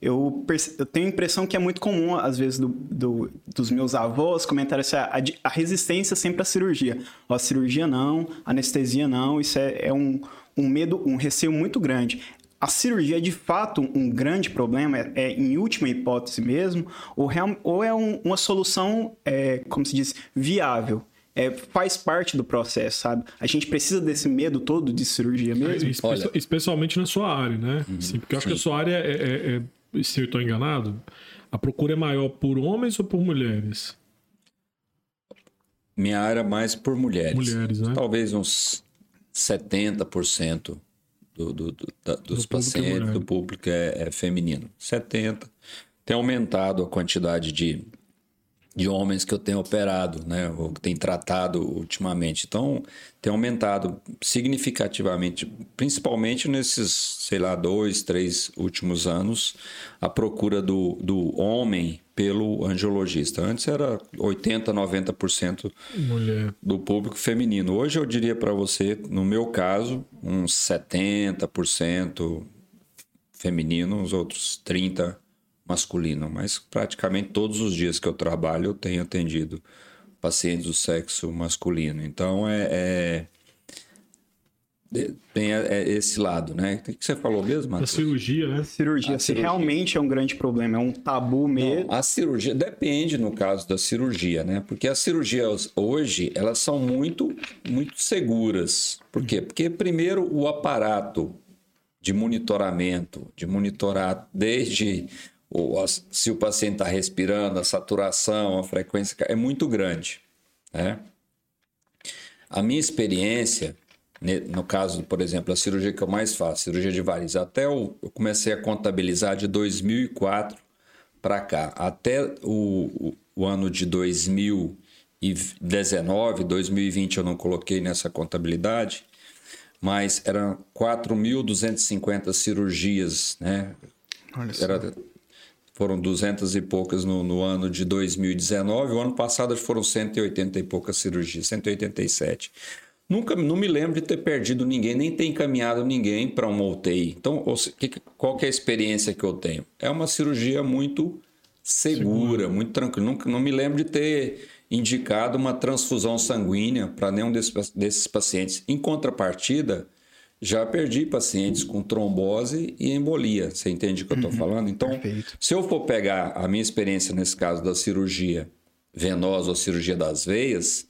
eu, eu, tenho a impressão que é muito comum, às vezes, do, do, dos meus avós comentarem assim, a, a, resistência sempre à cirurgia. Ó, a cirurgia não, anestesia não, isso é, é um, um medo, um receio muito grande. A cirurgia é de fato um grande problema, é, é em última hipótese mesmo, ou, real, ou é um, uma solução, é, como se diz, viável? É, faz parte do processo, sabe? A gente precisa desse medo todo de cirurgia mesmo. Espe Olha... Especialmente na sua área, né? Uhum, Sim, porque eu acho sim. que a sua área é, é, é se eu estou enganado, a procura é maior por homens ou por mulheres? Minha área é mais por mulheres. Mulheres, né? Talvez uns 70% do, do, do, da, dos do pacientes, público do público é, é feminino. 70%. Tem aumentado a quantidade de de homens que eu tenho operado, né, ou que tenho tratado ultimamente. Então, tem aumentado significativamente, principalmente nesses, sei lá, dois, três últimos anos, a procura do, do homem pelo angiologista. Antes era 80%, 90% Mulher. do público feminino. Hoje eu diria para você, no meu caso, uns 70% feminino, os outros 30% masculino, mas praticamente todos os dias que eu trabalho eu tenho atendido pacientes do sexo masculino. Então é, é tem é esse lado, né? O que você falou mesmo? A cirurgia, né? Cirurgia, a se cirurgia. realmente é um grande problema, é um tabu mesmo. Não, a cirurgia depende no caso da cirurgia, né? Porque as cirurgias hoje elas são muito muito seguras. Por quê? Porque primeiro o aparato de monitoramento, de monitorar desde ou se o paciente está respirando, a saturação, a frequência é muito grande. Né? A minha experiência, no caso, por exemplo, a cirurgia que eu mais faço, cirurgia de varizes, até eu, comecei a contabilizar de 2004 para cá, até o, o, ano de 2019, 2020 eu não coloquei nessa contabilidade, mas eram 4.250 cirurgias, né? Olha Era foram 200 e poucas no, no, ano de 2019. O ano passado foram 180 e poucas cirurgias, 187. Nunca, não me lembro de ter perdido ninguém, nem ter encaminhado ninguém para uma UTI. Então, qual que é a experiência que eu tenho? É uma cirurgia muito segura, Seguro. muito tranquila. Nunca, não me lembro de ter indicado uma transfusão sanguínea para nenhum desses, desses pacientes. Em contrapartida, já perdi pacientes com trombose e embolia. Você entende o que eu estou uhum, falando? Então, perfeito. se eu for pegar a minha experiência nesse caso da cirurgia venosa ou cirurgia das veias,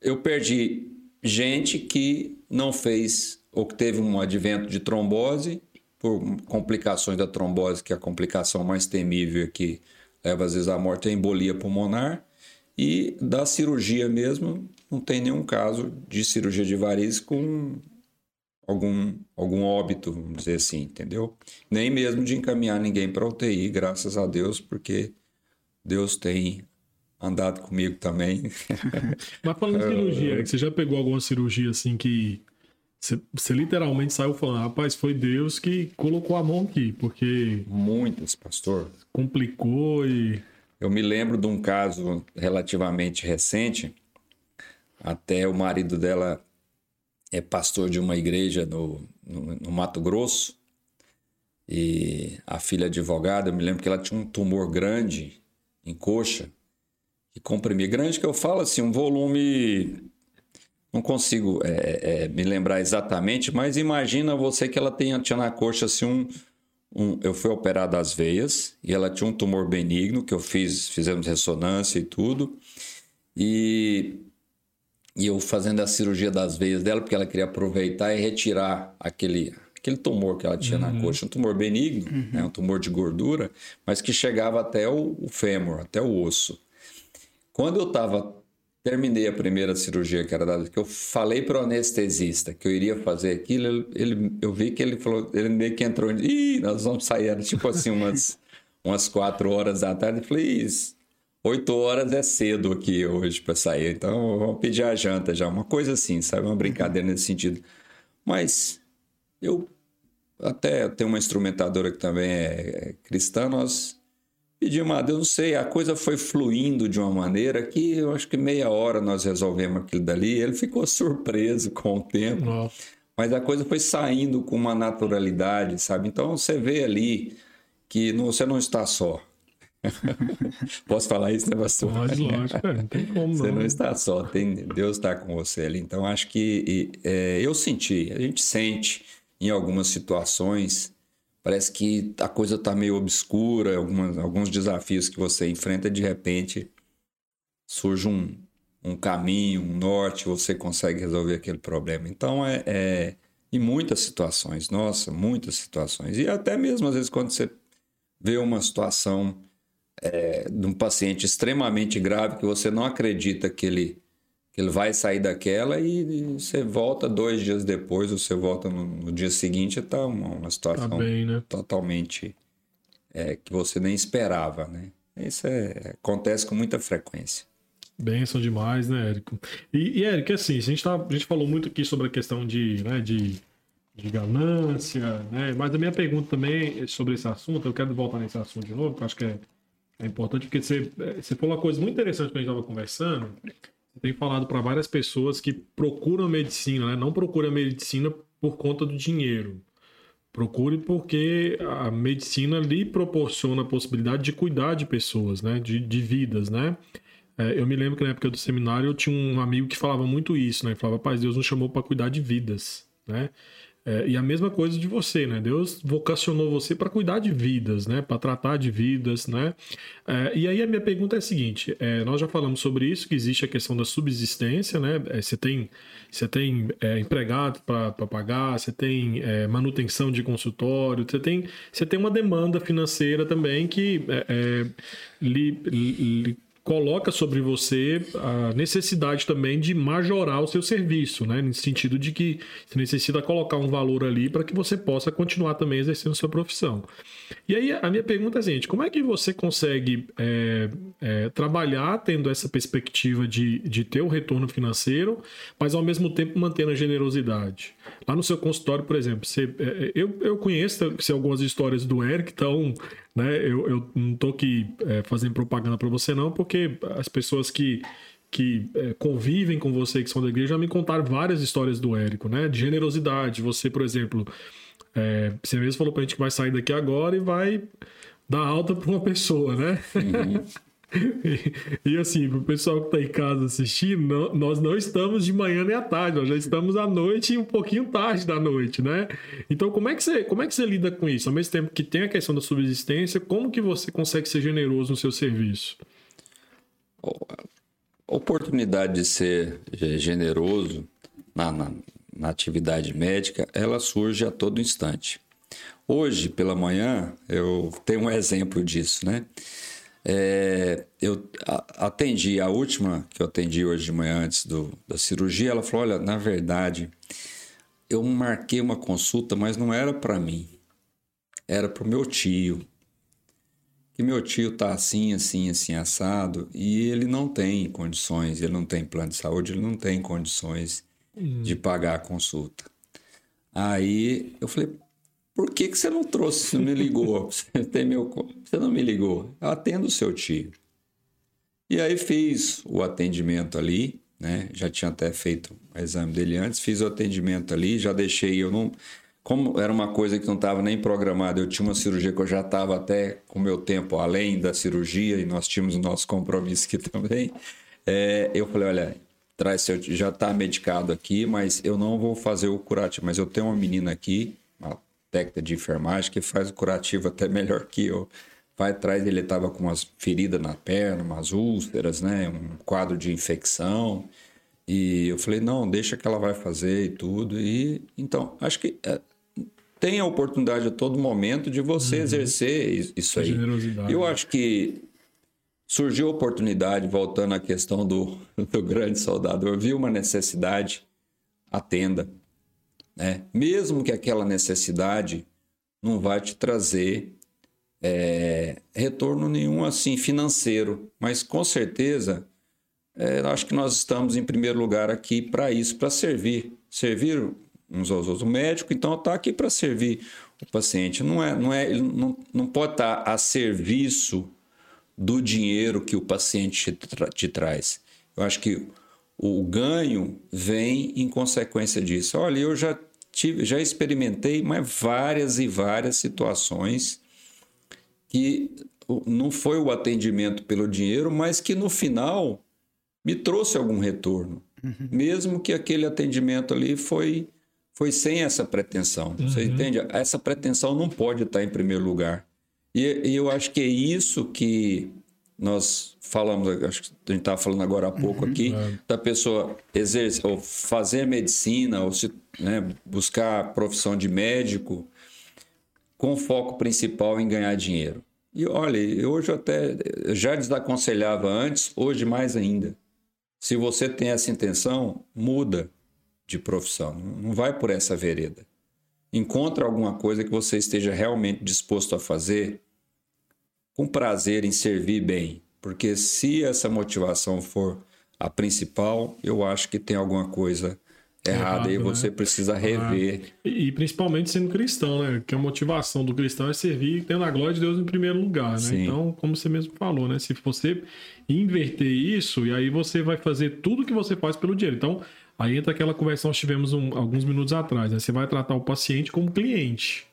eu perdi gente que não fez ou que teve um advento de trombose por complicações da trombose, que é a complicação mais temível que leva às vezes à morte, é a embolia pulmonar. E da cirurgia mesmo, não tem nenhum caso de cirurgia de varizes com algum, algum óbito, vamos dizer assim, entendeu? Nem mesmo de encaminhar ninguém para UTI, graças a Deus, porque Deus tem andado comigo também. Mas falando de cirurgia, você já pegou alguma cirurgia assim que você, você, literalmente saiu falando, rapaz, foi Deus que colocou a mão aqui, porque. Muitas, pastor. Complicou e. Eu me lembro de um caso relativamente recente. Até o marido dela é pastor de uma igreja no, no, no Mato Grosso. E a filha advogada, eu me lembro que ela tinha um tumor grande em coxa e comprimir. Grande que eu falo assim, um volume. Não consigo é, é, me lembrar exatamente, mas imagina você que ela tenha, tinha na coxa assim um, um, eu fui operado das veias e ela tinha um tumor benigno que eu fiz, fizemos ressonância e tudo. E, e eu fazendo a cirurgia das veias dela, porque ela queria aproveitar e retirar aquele, aquele tumor que ela tinha uhum. na coxa, um tumor benigno, uhum. né, um tumor de gordura, mas que chegava até o, o fêmur, até o osso. Quando eu estava terminei a primeira cirurgia que era dada, que eu falei para o anestesista que eu iria fazer aquilo, ele, eu vi que ele falou, ele meio que entrou, ih, nós vamos sair, era tipo assim umas, umas quatro horas da tarde, eu falei, isso, oito horas é cedo aqui hoje para sair, então vamos pedir a janta já, uma coisa assim, sabe, uma brincadeira nesse sentido. Mas eu até tenho uma instrumentadora que também é, é cristã, nós Pedimos a Deus, não sei, a coisa foi fluindo de uma maneira que eu acho que meia hora nós resolvemos aquilo dali. Ele ficou surpreso com o tempo, Nossa. mas a coisa foi saindo com uma naturalidade, sabe? Então você vê ali que não, você não está só. Posso falar isso, né, pastor? Pode, lógico, não tem como. Você não está só, tem, Deus está com você ali. Então acho que é, eu senti, a gente sente em algumas situações parece que a coisa está meio obscura, algumas, alguns desafios que você enfrenta, de repente surge um, um caminho, um norte, você consegue resolver aquele problema. Então, é, é em muitas situações, nossa, muitas situações. E até mesmo, às vezes, quando você vê uma situação é, de um paciente extremamente grave que você não acredita que ele ele vai sair daquela e você volta dois dias depois, ou você volta no, no dia seguinte, está uma, uma, situação tá bem, né? totalmente é, que você nem esperava, né? Isso é, acontece com muita frequência. Benção demais, né, Érico? E, e Érico, assim, a gente, tá, a gente falou muito aqui sobre a questão de, né, de, de ganância, né? Mas a minha pergunta também é sobre esse assunto, eu quero voltar nesse assunto de novo, porque eu acho que é, é importante, porque você, você falou uma coisa muito interessante que a gente estava conversando, tem falado para várias pessoas que procuram medicina, né? não procuram medicina por conta do dinheiro. Procure porque a medicina lhe proporciona a possibilidade de cuidar de pessoas, né? de, de vidas, né? É, eu me lembro que na época do seminário eu tinha um amigo que falava muito isso, né? Ele falava, Pai, Deus nos chamou para cuidar de vidas, né? É, e a mesma coisa de você, né? Deus vocacionou você para cuidar de vidas, né? Para tratar de vidas, né? É, e aí a minha pergunta é a seguinte: é, nós já falamos sobre isso, que existe a questão da subsistência, né? É, você tem, você tem é, empregado para pagar, você tem é, manutenção de consultório, você tem, você tem uma demanda financeira também que lhe, lhe coloca sobre você a necessidade também de majorar o seu serviço, né? No sentido de que você necessita colocar um valor ali para que você possa continuar também exercendo sua profissão. E aí a minha pergunta é seguinte: como é que você consegue é, é, trabalhar tendo essa perspectiva de, de ter o um retorno financeiro, mas ao mesmo tempo mantendo a generosidade? Lá no seu consultório, por exemplo, você, é, eu, eu conheço algumas histórias do Eric, então né? Eu, eu não tô aqui é, fazendo propaganda para você, não, porque as pessoas que, que é, convivem com você, que são da igreja, já me contaram várias histórias do Érico, né? De generosidade. Você, por exemplo, é, você mesmo falou pra gente que vai sair daqui agora e vai dar alta para uma pessoa, né? Uhum. E, e assim, pro pessoal que tá em casa assistindo, não- nós não estamos de manhã nem à tarde, nós já estamos à noite e um pouquinho tarde da noite, né? Então, como é que você, como é que você lida com isso? Ao mesmo tempo que tem a questão da subsistência, como que você consegue ser generoso no seu serviço? A oportunidade de ser eh, generoso na, na, na atividade médica, ela surge a todo instante. Hoje, pela manhã, eu tenho um exemplo disso, né? É, eu atendi, a última que eu atendi hoje de manhã antes do, da cirurgia, ela falou, olha, na verdade, eu marquei uma consulta, mas não era para mim, era para o meu tio que meu tio tá assim, assim, assim, assado, e ele não tem condições, ele não tem plano de saúde, ele não tem condições de pagar a consulta. Aí eu falei, por que, que você não trouxe, você não me ligou? Você, tem meu, você não me ligou? Eu atendo o seu tio. E aí fiz o atendimento ali, né? Já tinha até feito o exame dele antes, fiz o atendimento ali, já deixei, eu não... Como era uma coisa que não estava nem programada, eu tinha uma cirurgia que eu já estava até com meu tempo além da cirurgia e nós tínhamos o nosso compromisso aqui também. É, eu falei, olha, traz seu, já está medicado aqui, mas eu não vou fazer o curativo. Mas eu tenho uma menina aqui, uma técnica de enfermagem, que faz o curativo até melhor que eu. Vai atrás, ele estava com umas feridas na perna, umas úlceras, né? Um quadro de infecção. E eu falei, não, deixa que ela vai fazer e tudo. E então, acho que é, tem a oportunidade a todo momento de você exercer is- isso aí. Eu acho que surgiu a oportunidade, voltando à questão do, do grande soldado, eu vi uma necessidade, atenda. Né? Mesmo que aquela necessidade não vai te trazer é, retorno nenhum assim financeiro, mas com certeza é, acho que nós estamos em primeiro lugar aqui para isso, para servir, servir uns aos outros. O médico então está aqui para servir o paciente, não é, não é, não, não pode estar a serviço do dinheiro que o paciente te, tra- te traz. Eu acho que o ganho vem em consequência disso. Olha, eu já tive, já experimentei mas várias e várias situações que não foi o atendimento pelo dinheiro, mas que no final me trouxe algum retorno, mesmo que aquele atendimento ali foi foi sem essa pretensão. Você entende? Essa pretensão não pode estar em primeiro lugar. E, e eu acho que é isso que nós falamos, acho que a gente estava falando agora há pouco aqui, da pessoa exercer, ou fazer medicina, ou se, né, buscar a profissão de médico, com foco principal em ganhar dinheiro. E olha, hoje eu até já desaconselhava antes, hoje mais ainda. Se você tem essa intenção, muda de profissão, não vai por essa vereda. Encontra alguma coisa que você esteja realmente disposto a fazer com prazer em servir bem, porque se essa motivação for a principal, eu acho que tem alguma coisa errada e Errado, você né? precisa rever. E, e principalmente sendo cristão, né? Que a motivação do cristão é servir tendo a glória de Deus em primeiro lugar, né? Sim. Então, como você mesmo falou, né? Se você inverter isso, e aí você vai fazer tudo que você faz pelo dinheiro. Então, aí entra aquela conversa que nós tivemos um- alguns minutos atrás, né? Você vai tratar o paciente como cliente.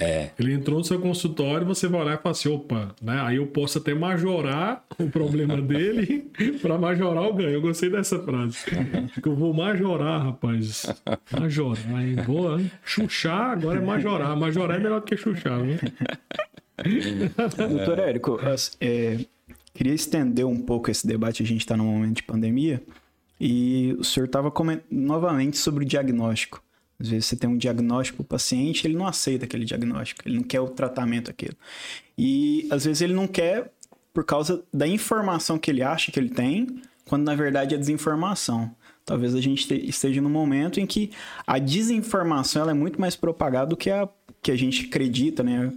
É, Ele entrou no seu consultório, você vai olhar e fala assim, opa, né? Aí eu posso até majorar o problema dele para majorar o ganho. Eu gostei dessa frase. Eu vou majorar, rapaz. Majorar, hein? Vou hein? chuchar, agora é majorar. Majorar é melhor do que chuchar, viu? Doutor Érico, as- é, queria estender um pouco esse debate. A gente está num momento de pandemia e o senhor estava comentando novamente sobre o diagnóstico. Às vezes você tem um diagnóstico para o paciente, ele não aceita aquele diagnóstico, ele não quer o tratamento aquilo. E às vezes ele não quer por causa da informação que ele acha que ele tem, quando na verdade é desinformação. Talvez a gente te- esteja num momento em que a desinformação ela é muito mais propagada do que a que a gente acredita, né?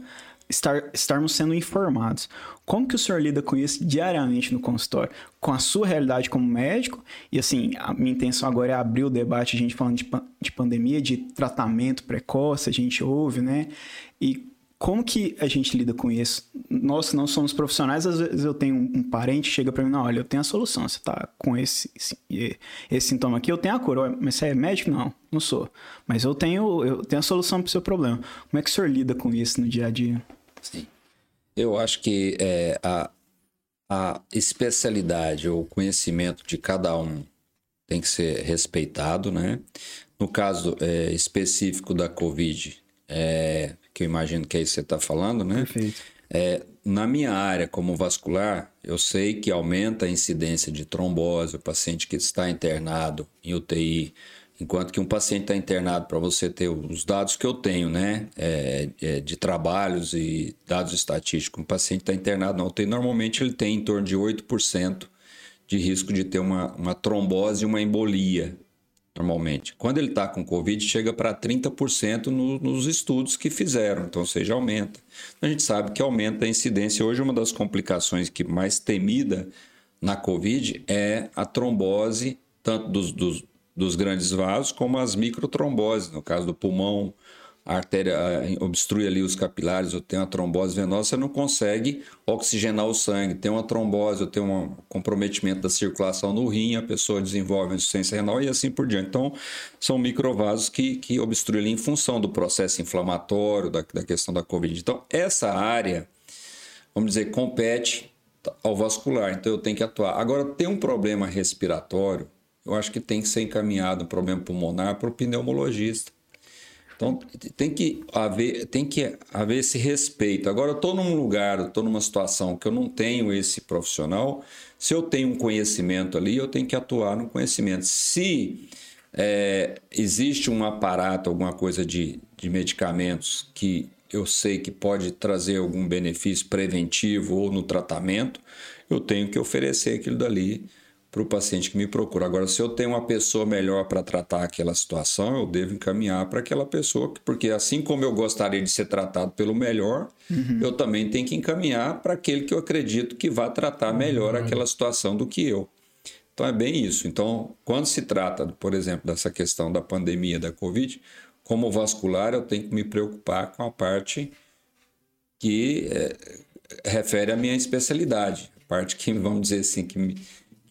Estar, estarmos sendo informados. Como que o senhor lida com isso diariamente no consultório? Com a sua realidade como médico? E assim, a minha intenção agora é abrir o debate, a gente falando de, de pandemia, de tratamento precoce, a gente ouve, né? E como que a gente lida com isso? Nós que não somos profissionais, às vezes eu tenho um, parente chega para mim, não, olha, eu tenho a solução, você tá com esse, esse, esse sintoma aqui, eu tenho a cura, mas você é médico? Não, não sou. Mas eu tenho, eu tenho a solução para o seu problema. Como é que o senhor lida com isso no dia a dia? Sim. Eu acho que é, a, a especialidade ou conhecimento de cada um tem que ser respeitado, né? No caso é, específico da Covid, é, que eu imagino que é isso que você está falando, né? Perfeito. É, na minha área, como vascular, eu sei que aumenta a incidência de trombose, o paciente que está internado em UTI, enquanto que um paciente está internado, para você ter os dados que eu tenho, né, é, é, de trabalhos e dados estatísticos, um paciente está internado na UTI, normalmente ele tem em torno de 8% de risco de ter uma, uma trombose e uma embolia, normalmente. Quando ele está com Covid, chega para 30% no, nos estudos que fizeram, então, ou seja, aumenta. A gente sabe que aumenta a incidência. Hoje, uma das complicações que mais temida na Covid é a trombose, tanto dos, dos, dos grandes vasos como as microtromboses, no caso do pulmão, a artéria obstrui ali os capilares, ou tem uma trombose venosa, você não consegue oxigenar o sangue. Tem uma trombose, ou tem um comprometimento da circulação no rim, a pessoa desenvolve insuficiência renal e assim por diante. Então, são microvasos que, que obstruem ali em função do processo inflamatório, da, da questão da Covid. Então, essa área, vamos dizer, compete ao vascular, então eu tenho que atuar. Agora, tem um problema respiratório, eu acho que tem que ser encaminhado um problema pulmonar para o pneumologista então tem que haver, tem que haver esse respeito. Agora eu estou num lugar, estou numa situação que eu não tenho esse profissional. Se eu tenho um conhecimento ali, eu tenho que atuar no conhecimento. Se é, existe um aparato, alguma coisa de, de medicamentos que eu sei que pode trazer algum benefício preventivo ou no tratamento, eu tenho que oferecer aquilo dali para o paciente que me procura. Agora, se eu tenho uma pessoa melhor para tratar aquela situação, eu devo encaminhar para aquela pessoa, porque assim como eu gostaria de ser tratado pelo melhor, uhum. eu também tenho que encaminhar para aquele que eu acredito que vai tratar melhor uhum. aquela situação do que eu. Então é bem isso. Então, quando se trata, por exemplo, dessa questão da pandemia da Covid, como vascular, eu tenho que me preocupar com a parte que é, refere à minha especialidade, a parte que, vamos dizer assim, que me,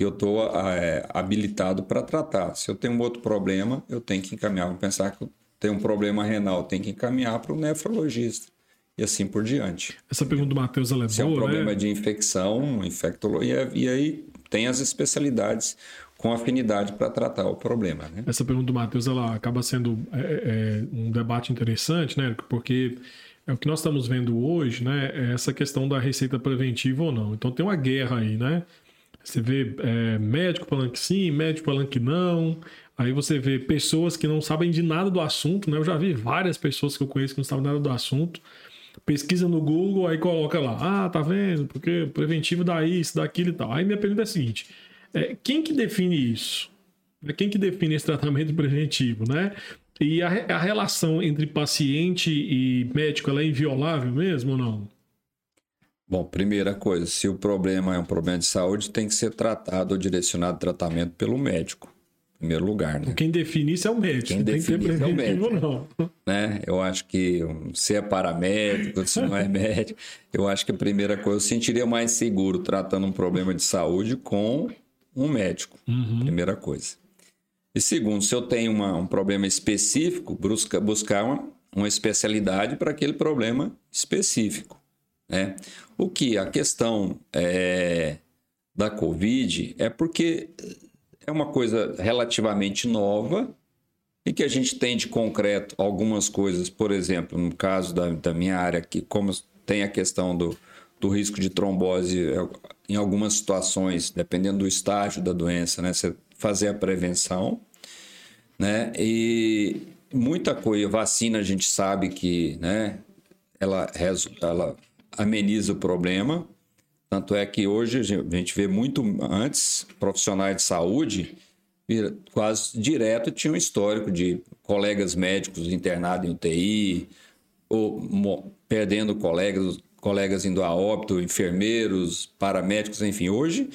eu estou é, habilitado para tratar. Se eu tenho um outro problema, eu tenho que encaminhar. Vou pensar que eu tenho um problema renal, tenho que encaminhar para o nefrologista. E assim por diante. Essa pergunta do Matheus é Se é um problema né? de infecção, infectologia, e aí tem as especialidades com afinidade para tratar o problema. Né? Essa pergunta do Matheus ela acaba sendo é, é, um debate interessante, né? Porque é o que nós estamos vendo hoje, né? É essa questão da receita preventiva ou não. Então tem uma guerra aí, né? Você vê é, médico falando que sim, médico falando que não. Aí você vê pessoas que não sabem de nada do assunto, né? Eu já vi várias pessoas que eu conheço que não sabem nada do assunto. Pesquisa no Google, aí coloca lá, ah, tá vendo? Porque preventivo dá isso, daquilo e tal. Aí minha pergunta é a seguinte: é, quem que define isso? É, quem que define esse tratamento preventivo, né? E a, a relação entre paciente e médico, ela é inviolável mesmo ou não? Bom, primeira coisa, se o problema é um problema de saúde, tem que ser tratado ou direcionado tratamento pelo médico. Em primeiro lugar, né? Quem define isso é o médico. Quem define isso é o médico. Não. Né? Eu acho que se é paramédico, se não é médico, eu acho que a primeira coisa, eu sentiria mais seguro tratando um problema de saúde com um médico. Uhum. Primeira coisa. E segundo, se eu tenho uma, um problema específico, busca, buscar uma, uma especialidade para aquele problema específico. Né? O que a questão é, da Covid é porque é uma coisa relativamente nova e que a gente tem de concreto algumas coisas, por exemplo, no caso da, da minha área, que como tem a questão do, do risco de trombose é, em algumas situações, dependendo do estágio da doença, né? Você fazer a prevenção, né? E muita coisa, vacina a gente sabe que, né? Ela, ela ameniza o problema. Tanto é que hoje a gente vê muito antes profissionais de saúde quase direto tinham um histórico de colegas médicos internados em UTI, ou perdendo colegas, colegas indo a óbito, enfermeiros, paramédicos, enfim. Hoje,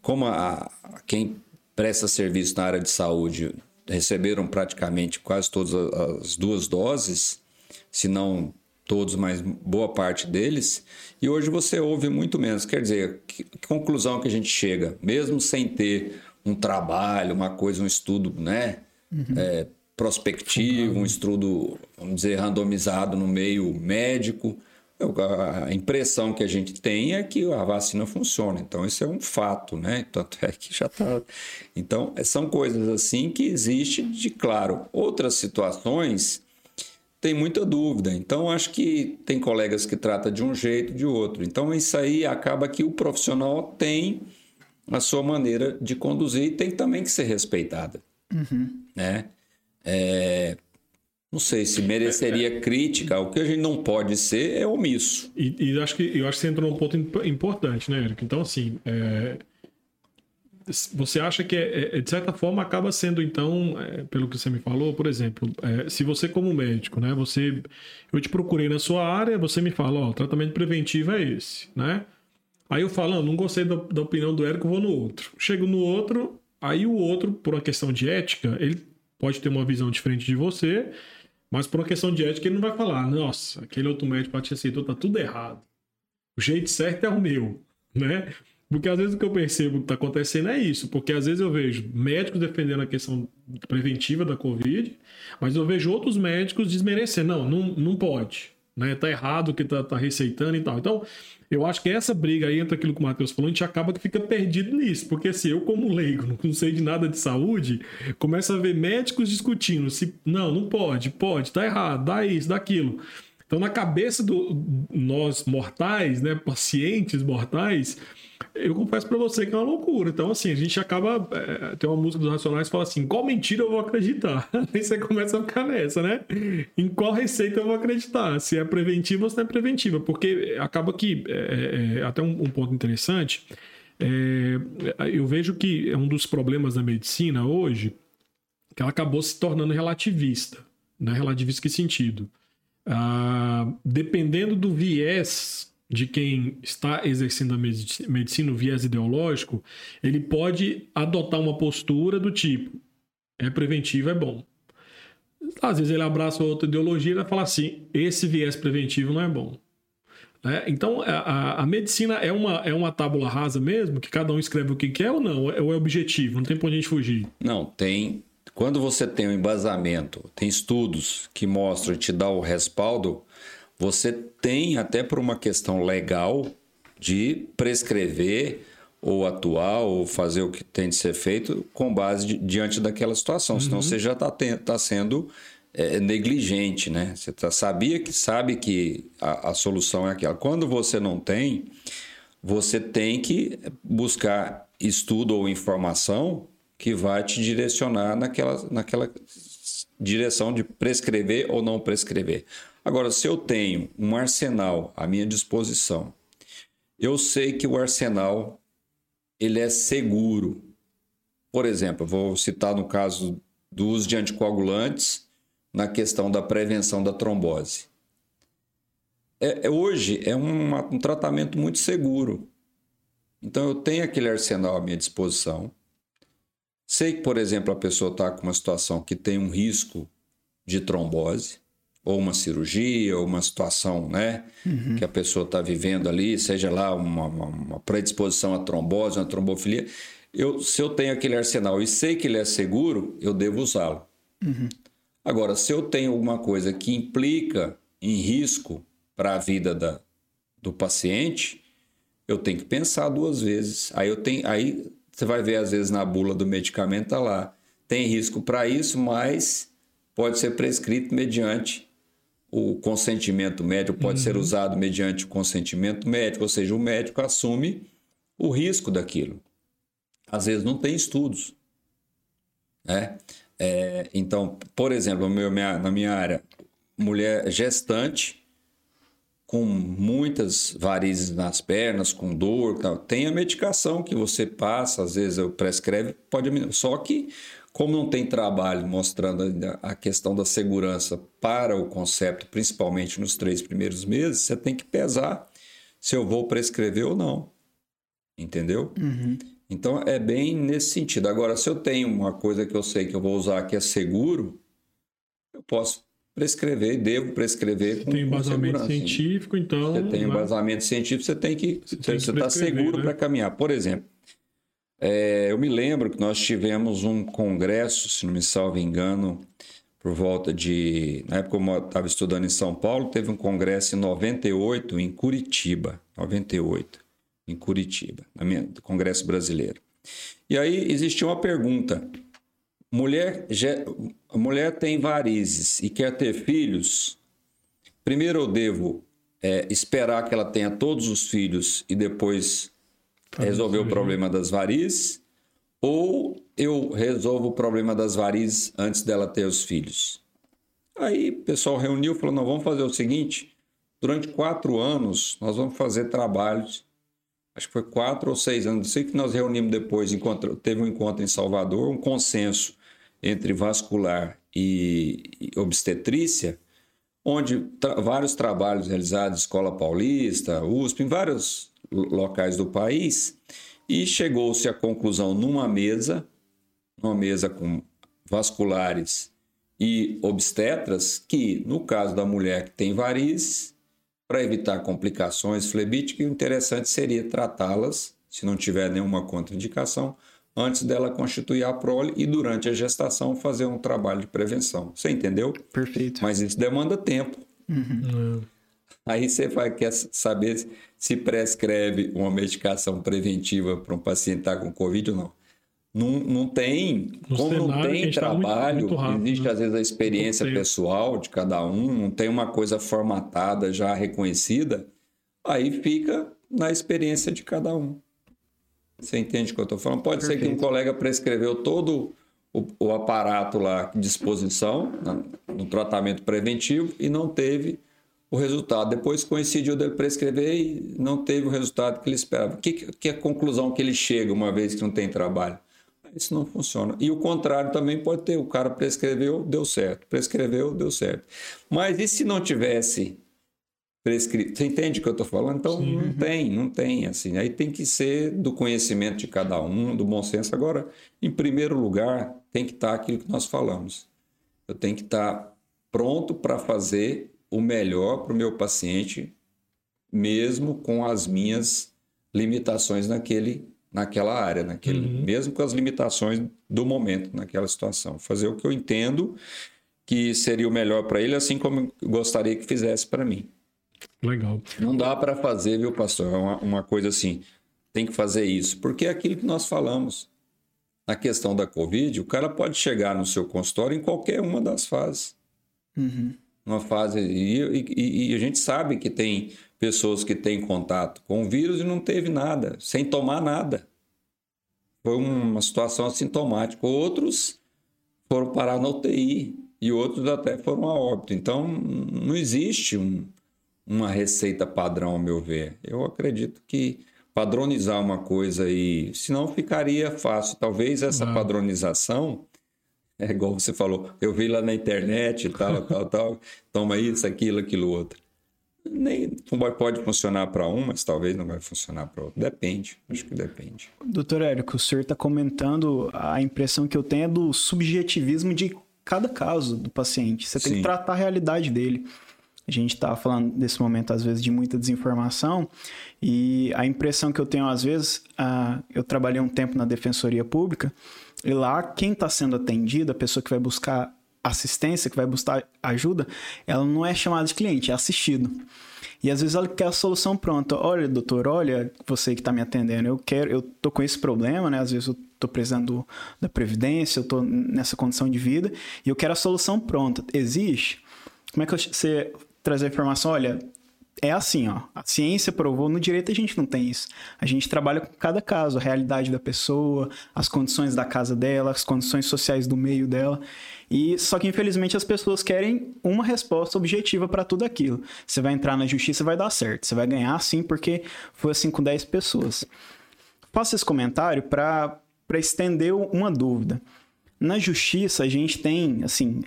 como a, quem presta serviço na área de saúde receberam praticamente quase todas as duas doses, se não todos, mas boa parte deles, e hoje você ouve muito menos. Quer dizer, que, que conclusão que a gente chega, mesmo sem ter um trabalho, uma coisa, um estudo, né? Uhum. É, prospectivo, um estudo, vamos dizer, randomizado no meio médico, a impressão que a gente tem é que a vacina funciona. Então, isso é um fato, né? Tanto é que já está. Então, são coisas assim que existem de claro. Outras situações tem muita dúvida. Então, acho que tem colegas que tratam de um jeito, de outro. Então, isso aí acaba que o profissional tem a sua maneira de conduzir e tem também que ser respeitada. Uhum. Né? É, não sei se mereceria é, é, crítica. O que a gente não pode ser é omisso. E, e acho que eu acho que você entrou num ponto importante, né, Eric? Então, assim, é, você acha que, é, é, de certa forma, acaba sendo, então, é, pelo que você me falou, por exemplo, se você, como médico, né, você, eu te procurei na sua área, você me fala, ó, tratamento preventivo é esse, né? Aí eu falo, não, não gostei da, da opinião do Érico, vou no outro. Chego no outro, aí o outro, por uma questão de ética, ele pode ter uma visão diferente de você mas por uma questão de ética, ele não vai falar, nossa, aquele outro médico te aceitou, tá tudo errado. O jeito certo é o meu, né? Porque às vezes o que eu percebo que está acontecendo é isso, porque às vezes eu vejo médicos defendendo a questão preventiva da Covid, mas eu vejo outros médicos desmerecendo, não, não, não pode, né? Tá errado o que tá, tá receitando e tal. Então, eu acho que essa briga aí entre aquilo que o Matheus falou, a gente acaba que fica perdido nisso. Porque se eu, como leigo, não sei de nada de saúde, começo a ver médicos discutindo se não, não pode, pode, tá errado, dá isso, dá aquilo. Então, na cabeça do nós mortais, né, pacientes mortais, eu confesso para você que é uma loucura. Então, assim, a gente acaba. É, tem uma música dos Racionais que fala assim: qual mentira eu vou acreditar? Aí você começa a ficar nessa, né? Em qual receita eu vou acreditar? Se é preventiva ou se não é preventiva. Porque acaba que. É, é, até um, um, ponto interessante. Eu vejo que é um dos problemas da medicina hoje que ela acabou se tornando relativista. Né? Relativista que sentido? Ah, dependendo do viés de quem está exercendo a medicina, o viés ideológico, ele pode adotar uma postura do tipo: é preventivo, é bom. Às vezes ele abraça outra ideologia e vai falar assim: esse viés preventivo não é bom. É, então, a, a, medicina é uma, é uma tábula rasa mesmo, que cada um escreve o que quer ou não? Ou é, é objetivo? Não tem pra onde a gente fugir? Não, tem. Quando você tem um embasamento, tem estudos que mostram e te dá o respaldo, você tem, até por uma questão legal, de prescrever ou atuar ou fazer o que tem de ser feito com base de, diante daquela situação. Uhum. Senão você já está tá sendo é, negligente, né? Você tá, sabia que sabe que a, a solução é aquela. Quando você não tem, você tem que buscar estudo ou informação que vai te direcionar naquela, naquela direção de prescrever ou não prescrever. Agora, se eu tenho um arsenal à minha disposição, eu sei que o arsenal ele é seguro. Por exemplo, vou citar no caso do uso de anticoagulantes na questão da prevenção da trombose. É, é, hoje é um, um tratamento muito seguro. Então eu tenho aquele arsenal à minha disposição. Sei que, por exemplo, a pessoa está com uma situação que tem um risco de trombose ou uma cirurgia, ou uma situação né, uhum. que a pessoa está vivendo ali, seja lá uma, uma, predisposição à trombose, uma trombofilia, eu, se eu tenho aquele arsenal e sei que ele é seguro, eu devo usá-lo. Uhum. Agora, se eu tenho alguma coisa que implica em risco para a vida da, do paciente, eu tenho que pensar duas vezes. Aí eu tenho, aí você vai ver às vezes na bula do medicamento tá lá, tem risco para isso, mas pode ser prescrito mediante o consentimento médico pode uhum. ser usado mediante o consentimento médico, ou seja, o médico assume o risco daquilo. Às vezes não tem estudos. Né? É, então, por exemplo, na minha área, mulher gestante com muitas varizes nas pernas, com dor, tem a medicação que você passa, às vezes eu prescreve, pode só que como não tem trabalho mostrando a questão da segurança para o conceito, principalmente nos três primeiros meses, você tem que pesar se eu vou prescrever ou não. Entendeu? Uhum. Então é bem nesse sentido. Agora, se eu tenho uma coisa que eu sei que eu vou usar que é seguro, eu posso prescrever, devo prescrever. Com, tem embasamento científico, então. Você tem embasamento científico, você tem que. Você está seguro né? para caminhar. Por exemplo, é, eu me lembro que nós tivemos um congresso, se não me salvo engano, por volta de. Na época eu estava estudando em São Paulo, teve um congresso em 98 em Curitiba. 98, em Curitiba, no Congresso Brasileiro. E aí existia uma pergunta: mulher, mulher tem varizes e quer ter filhos. Primeiro eu devo é, esperar que ela tenha todos os filhos e depois resolver o problema das varizes? Ou eu resolvo o problema das varizes antes dela ter os filhos? Aí o pessoal reuniu e falou: não, vamos fazer o seguinte: durante quatro anos nós vamos fazer trabalhos. Acho que foi quatro ou seis anos. Sei que nós reunimos depois, encontro, teve um encontro em Salvador, um consenso entre vascular e, e obstetrícia, onde tra vários trabalhos realizados, Escola Paulista, USP, em vários locais do país, e chegou-se à conclusão numa mesa, numa mesa com vasculares e obstetras, que no caso da mulher que tem varizes, para evitar complicações flebíticas, o interessante seria tratá-las, se não tiver nenhuma contraindicação, antes dela constituir a prole e durante a gestação fazer um trabalho de prevenção. Você entendeu? Perfeito. Mas isso demanda tempo. Uhum. Aí você vai, quer saber se prescreve uma medicação preventiva para um paciente estar tá com Covid ou não. Não, não tem, no como não tem trabalho, tá muito, muito rápido, existe né? às vezes a experiência pessoal de cada um, não tem uma coisa formatada, já reconhecida, aí fica na experiência de cada um. Você entende o que eu estou falando? Pode Perfeito. ser que um colega prescreveu todo o, o aparato lá de disposição no tratamento preventivo e não teve o resultado. Depois coincidiu dele prescrever e não teve o resultado que ele esperava. Que, que é a conclusão que ele chega uma vez que não tem trabalho? Isso não funciona. E o contrário também pode ter. O cara prescreveu, deu certo. Prescreveu, deu certo. Mas e se não tivesse prescrito. Você entende o que eu estou falando? Então, Sim. não tem, não tem. assim. Aí tem que ser do conhecimento de cada um, do bom senso. Agora, em primeiro lugar, tem que estar aquilo que nós falamos. Eu tenho que estar pronto para fazer o melhor para o meu paciente, mesmo com as minhas limitações naquele, naquela área, naquele, uhum. mesmo com as limitações do momento, naquela situação. Fazer o que eu entendo que seria o melhor para ele, assim como eu gostaria que fizesse para mim. Legal. Não dá para fazer, viu, pastor? É uma, uma coisa assim, tem que fazer isso, porque é aquilo que nós falamos. Na questão da Covid, o cara pode chegar no seu consultório em qualquer uma das fases. Uhum. Uma fase. E, e, e, a gente sabe que tem pessoas que têm contato com o vírus e não teve nada, sem tomar nada. Foi uma situação assintomática. Outros foram parar na UTI e outros até foram a óbito. Então, não existe um, uma receita padrão, ao meu ver. Eu acredito que padronizar uma coisa e senão ficaria fácil. Talvez essa padronização é igual você falou, eu vi lá na internet, tal, tal, tal, toma isso, aquilo, aquilo outro. Nem pode funcionar para um, mas talvez não vai funcionar para outro. Depende, acho que depende. Doutor Érico, o senhor está comentando a impressão que eu tenho é do subjetivismo de cada caso do paciente. Você tem Sim. que tratar a realidade dele. A gente está falando nesse momento, às vezes, de muita desinformação, e a impressão que eu tenho, às vezes, uh, eu trabalhei um tempo na Defensoria Pública, e lá quem está sendo atendido, a pessoa que vai buscar assistência, que vai buscar ajuda, ela não é chamada de cliente, é assistido. E às vezes ela quer a solução pronta. Olha, doutor, olha, você que está me atendendo, eu quero, eu tô com esse problema, né? Às vezes eu tô precisando da previdência, eu tô nessa condição de vida e eu quero a solução pronta. Existe? Como é que você trazer a informação, olha, é assim, ó. A ciência provou, no direito a gente não tem isso. A gente trabalha com cada caso, a realidade da pessoa, as condições da casa dela, as condições sociais do meio dela. E só que infelizmente as pessoas querem uma resposta objetiva para tudo aquilo. Você vai entrar na justiça vai dar certo. Você vai ganhar sim porque foi assim com 10 pessoas. Faço esse comentário para estender uma dúvida. Na justiça a gente tem, assim,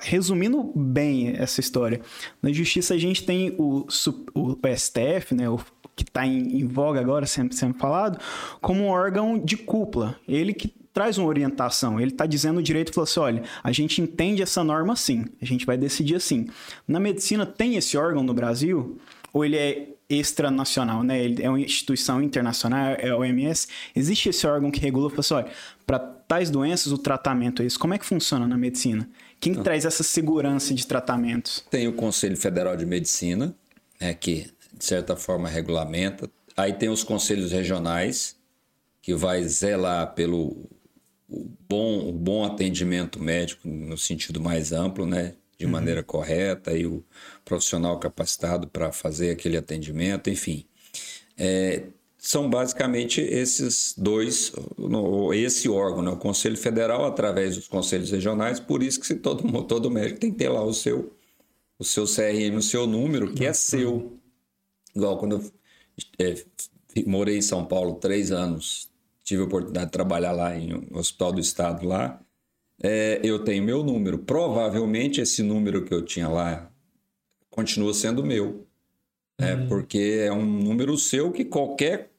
resumindo bem essa história, na justiça a gente tem o, o STF, né, o, que está em, em, voga agora, sempre sendo falado, como um órgão de cúpula. Ele que traz uma orientação, ele está dizendo o direito e falou assim: olha, a gente entende essa norma assim, a gente vai decidir assim. Na medicina tem esse órgão no Brasil? Ou ele é extranacional, né? Ele é uma instituição internacional, é a OMS. Existe esse órgão que regula, fala assim, olha, para tais doenças o tratamento é isso. Como é que funciona na medicina? Quem então, traz essa segurança de tratamentos? Tem o Conselho Federal de Medicina, né, que de certa forma regulamenta. Aí tem os conselhos regionais, que vai zelar pelo o bom, o bom atendimento médico no sentido mais amplo, né? De uhum. maneira correta, e o profissional capacitado para fazer aquele atendimento, enfim. É, são basicamente esses dois, esse órgão, né? o Conselho Federal, através dos conselhos regionais, por isso que se todo, todo médico tem que ter lá o seu, o seu CRM, o seu número, que é uhum. seu. Igual quando eu é, morei em São Paulo três anos, tive a oportunidade de trabalhar lá em um Hospital do Estado lá, é, eu tenho meu número. Provavelmente esse número que eu tinha lá continua sendo meu. É, uhum. Porque é um número seu que qualquer.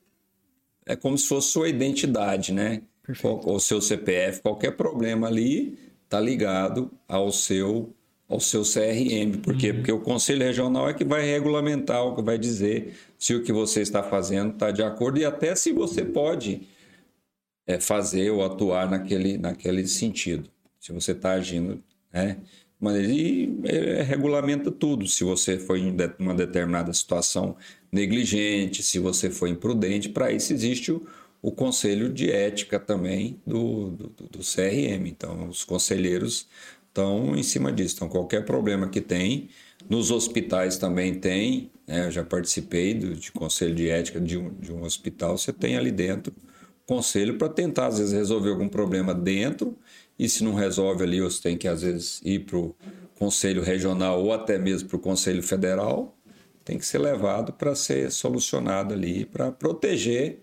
É como se fosse sua identidade, né? Perfeito. O seu CPF, qualquer problema ali está ligado ao seu ao seu CRM. Por quê? Uhum. Porque o Conselho Regional é que vai regulamentar, o que vai dizer se o que você está fazendo está de acordo e até se você pode é, fazer ou atuar naquele, naquele sentido. Se você está agindo, né? E é, regulamenta tudo. Se você foi em uma determinada situação negligente, se você foi imprudente, para isso existe o, o conselho de ética também do, do, do, CRM. Então, os conselheiros estão em cima disso. Então, qualquer problema que tem, nos hospitais também tem. Né? Eu já participei do, de conselho de ética de um, de um hospital, você tem ali dentro conselho para tentar, às vezes, resolver algum problema dentro, e se não resolve ali, você tem que, às vezes, ir para o conselho regional ou até mesmo para o conselho federal, tem que ser levado para ser solucionado ali, para proteger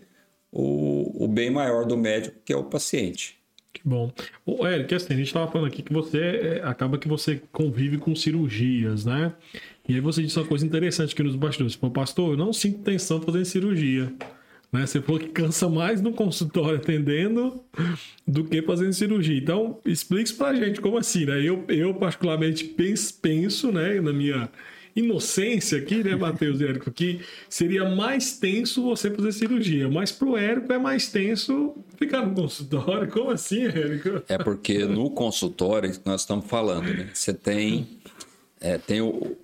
o, o bem maior do médico, que é o paciente. Que bom. O Eric, assim, a gente estava falando aqui que você é, acaba que você convive com cirurgias, né? E aí você disse uma coisa interessante aqui nos bastidores. Pô, pastor, eu não sinto tensão fazendo cirurgia. Né? Você falou que cansa mais no consultório atendendo do que fazendo cirurgia. Então, explique isso pra gente, como assim, né? Eu, eu particularmente penso, penso, né, na minha inocência aqui, né, Matheus e Érico, que seria mais tenso você fazer cirurgia, mas pro Érico é mais tenso ficar no consultório. Como assim, Érico? É porque no consultório nós estamos falando, né? Você tem, é, tem o,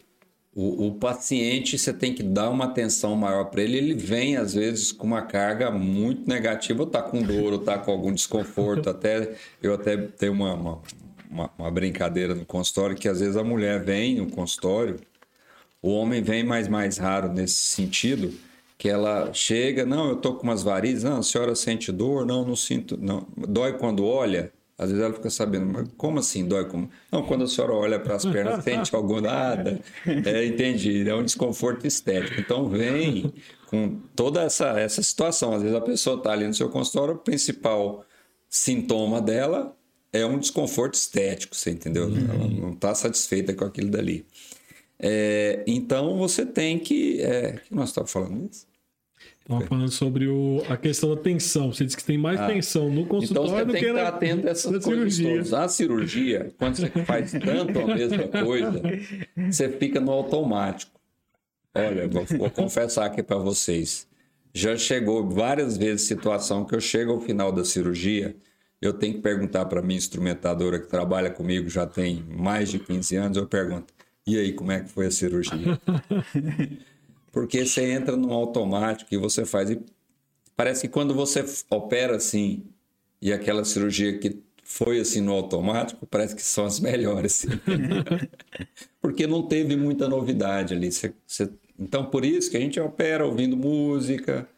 o, o, paciente, você tem que dar uma atenção maior para ele. Ele vem, às vezes, com uma carga muito negativa, ou tá com dor, ou tá com algum desconforto. Até, eu até tenho uma, uma, uma, uma brincadeira no consultório que, às vezes, a mulher vem no consultório, o homem vem mais, mais raro nesse sentido, que ela chega, não, eu tô com umas varizes, não, a senhora sente dor? Não, não sinto, não. Dói quando olha? Às vezes ela fica sabendo, mas como assim dói? Como? Não, quando a senhora olha para as pernas, sente algo nada. É, entendi, é um desconforto estético. Então vem com toda essa, essa situação. Às vezes a pessoa está ali no seu consultório, o principal sintoma dela é um desconforto estético, você entendeu? Uhum. Ela não está satisfeita com aquilo dali. É, então você tem que. É, o que nós estávamos falando isso? Estava falando sobre o, a questão da tensão. Você disse que tem mais ah, tensão no consultório então do que na, estar atento a essas coisas cirurgia. todas. A cirurgia, quando você faz tanto a mesma coisa, você fica no automático. Olha, vou, vou confessar aqui para vocês. Já chegou várias vezes situação que eu chego ao final da cirurgia, eu tenho que perguntar para minha instrumentadora que trabalha comigo já tem mais de 15 anos, eu pergunto: "E aí, como é que foi a cirurgia?" porque você entra no automático e você faz. E parece que quando você opera assim, e aquela cirurgia que foi assim no automático, parece que são as melhores. porque não teve muita novidade ali. Você, você... Então, por isso que a gente opera ouvindo música,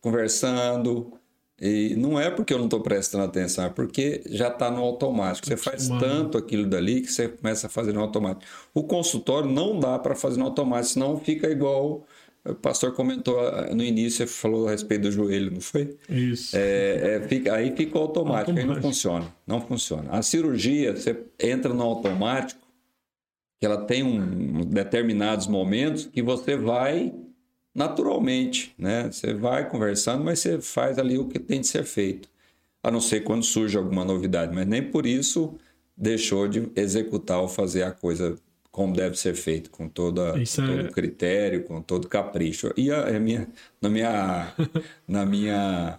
conversando. E não é porque eu não estou prestando atenção, é porque já está no automático. Você faz tanto aquilo dali que você começa a fazer no automático. O consultório não dá para fazer no automático, senão fica igual o pastor comentou ah, no início, falou a respeito do joelho, não foi? Isso. É, é, fica, aí fica automático, automático, aí não funciona. Não funciona. A cirurgia, você entra no automático, que ela tem um, determinados momentos que você vai naturalmente, né? Você vai conversando, mas você faz ali o que tem de ser feito. A não ser quando surge alguma novidade, mas nem por isso deixou de executar ou fazer a coisa como deve ser feito, com, toda, com todo é... critério, com todo capricho. E a, a minha, na, minha, na minha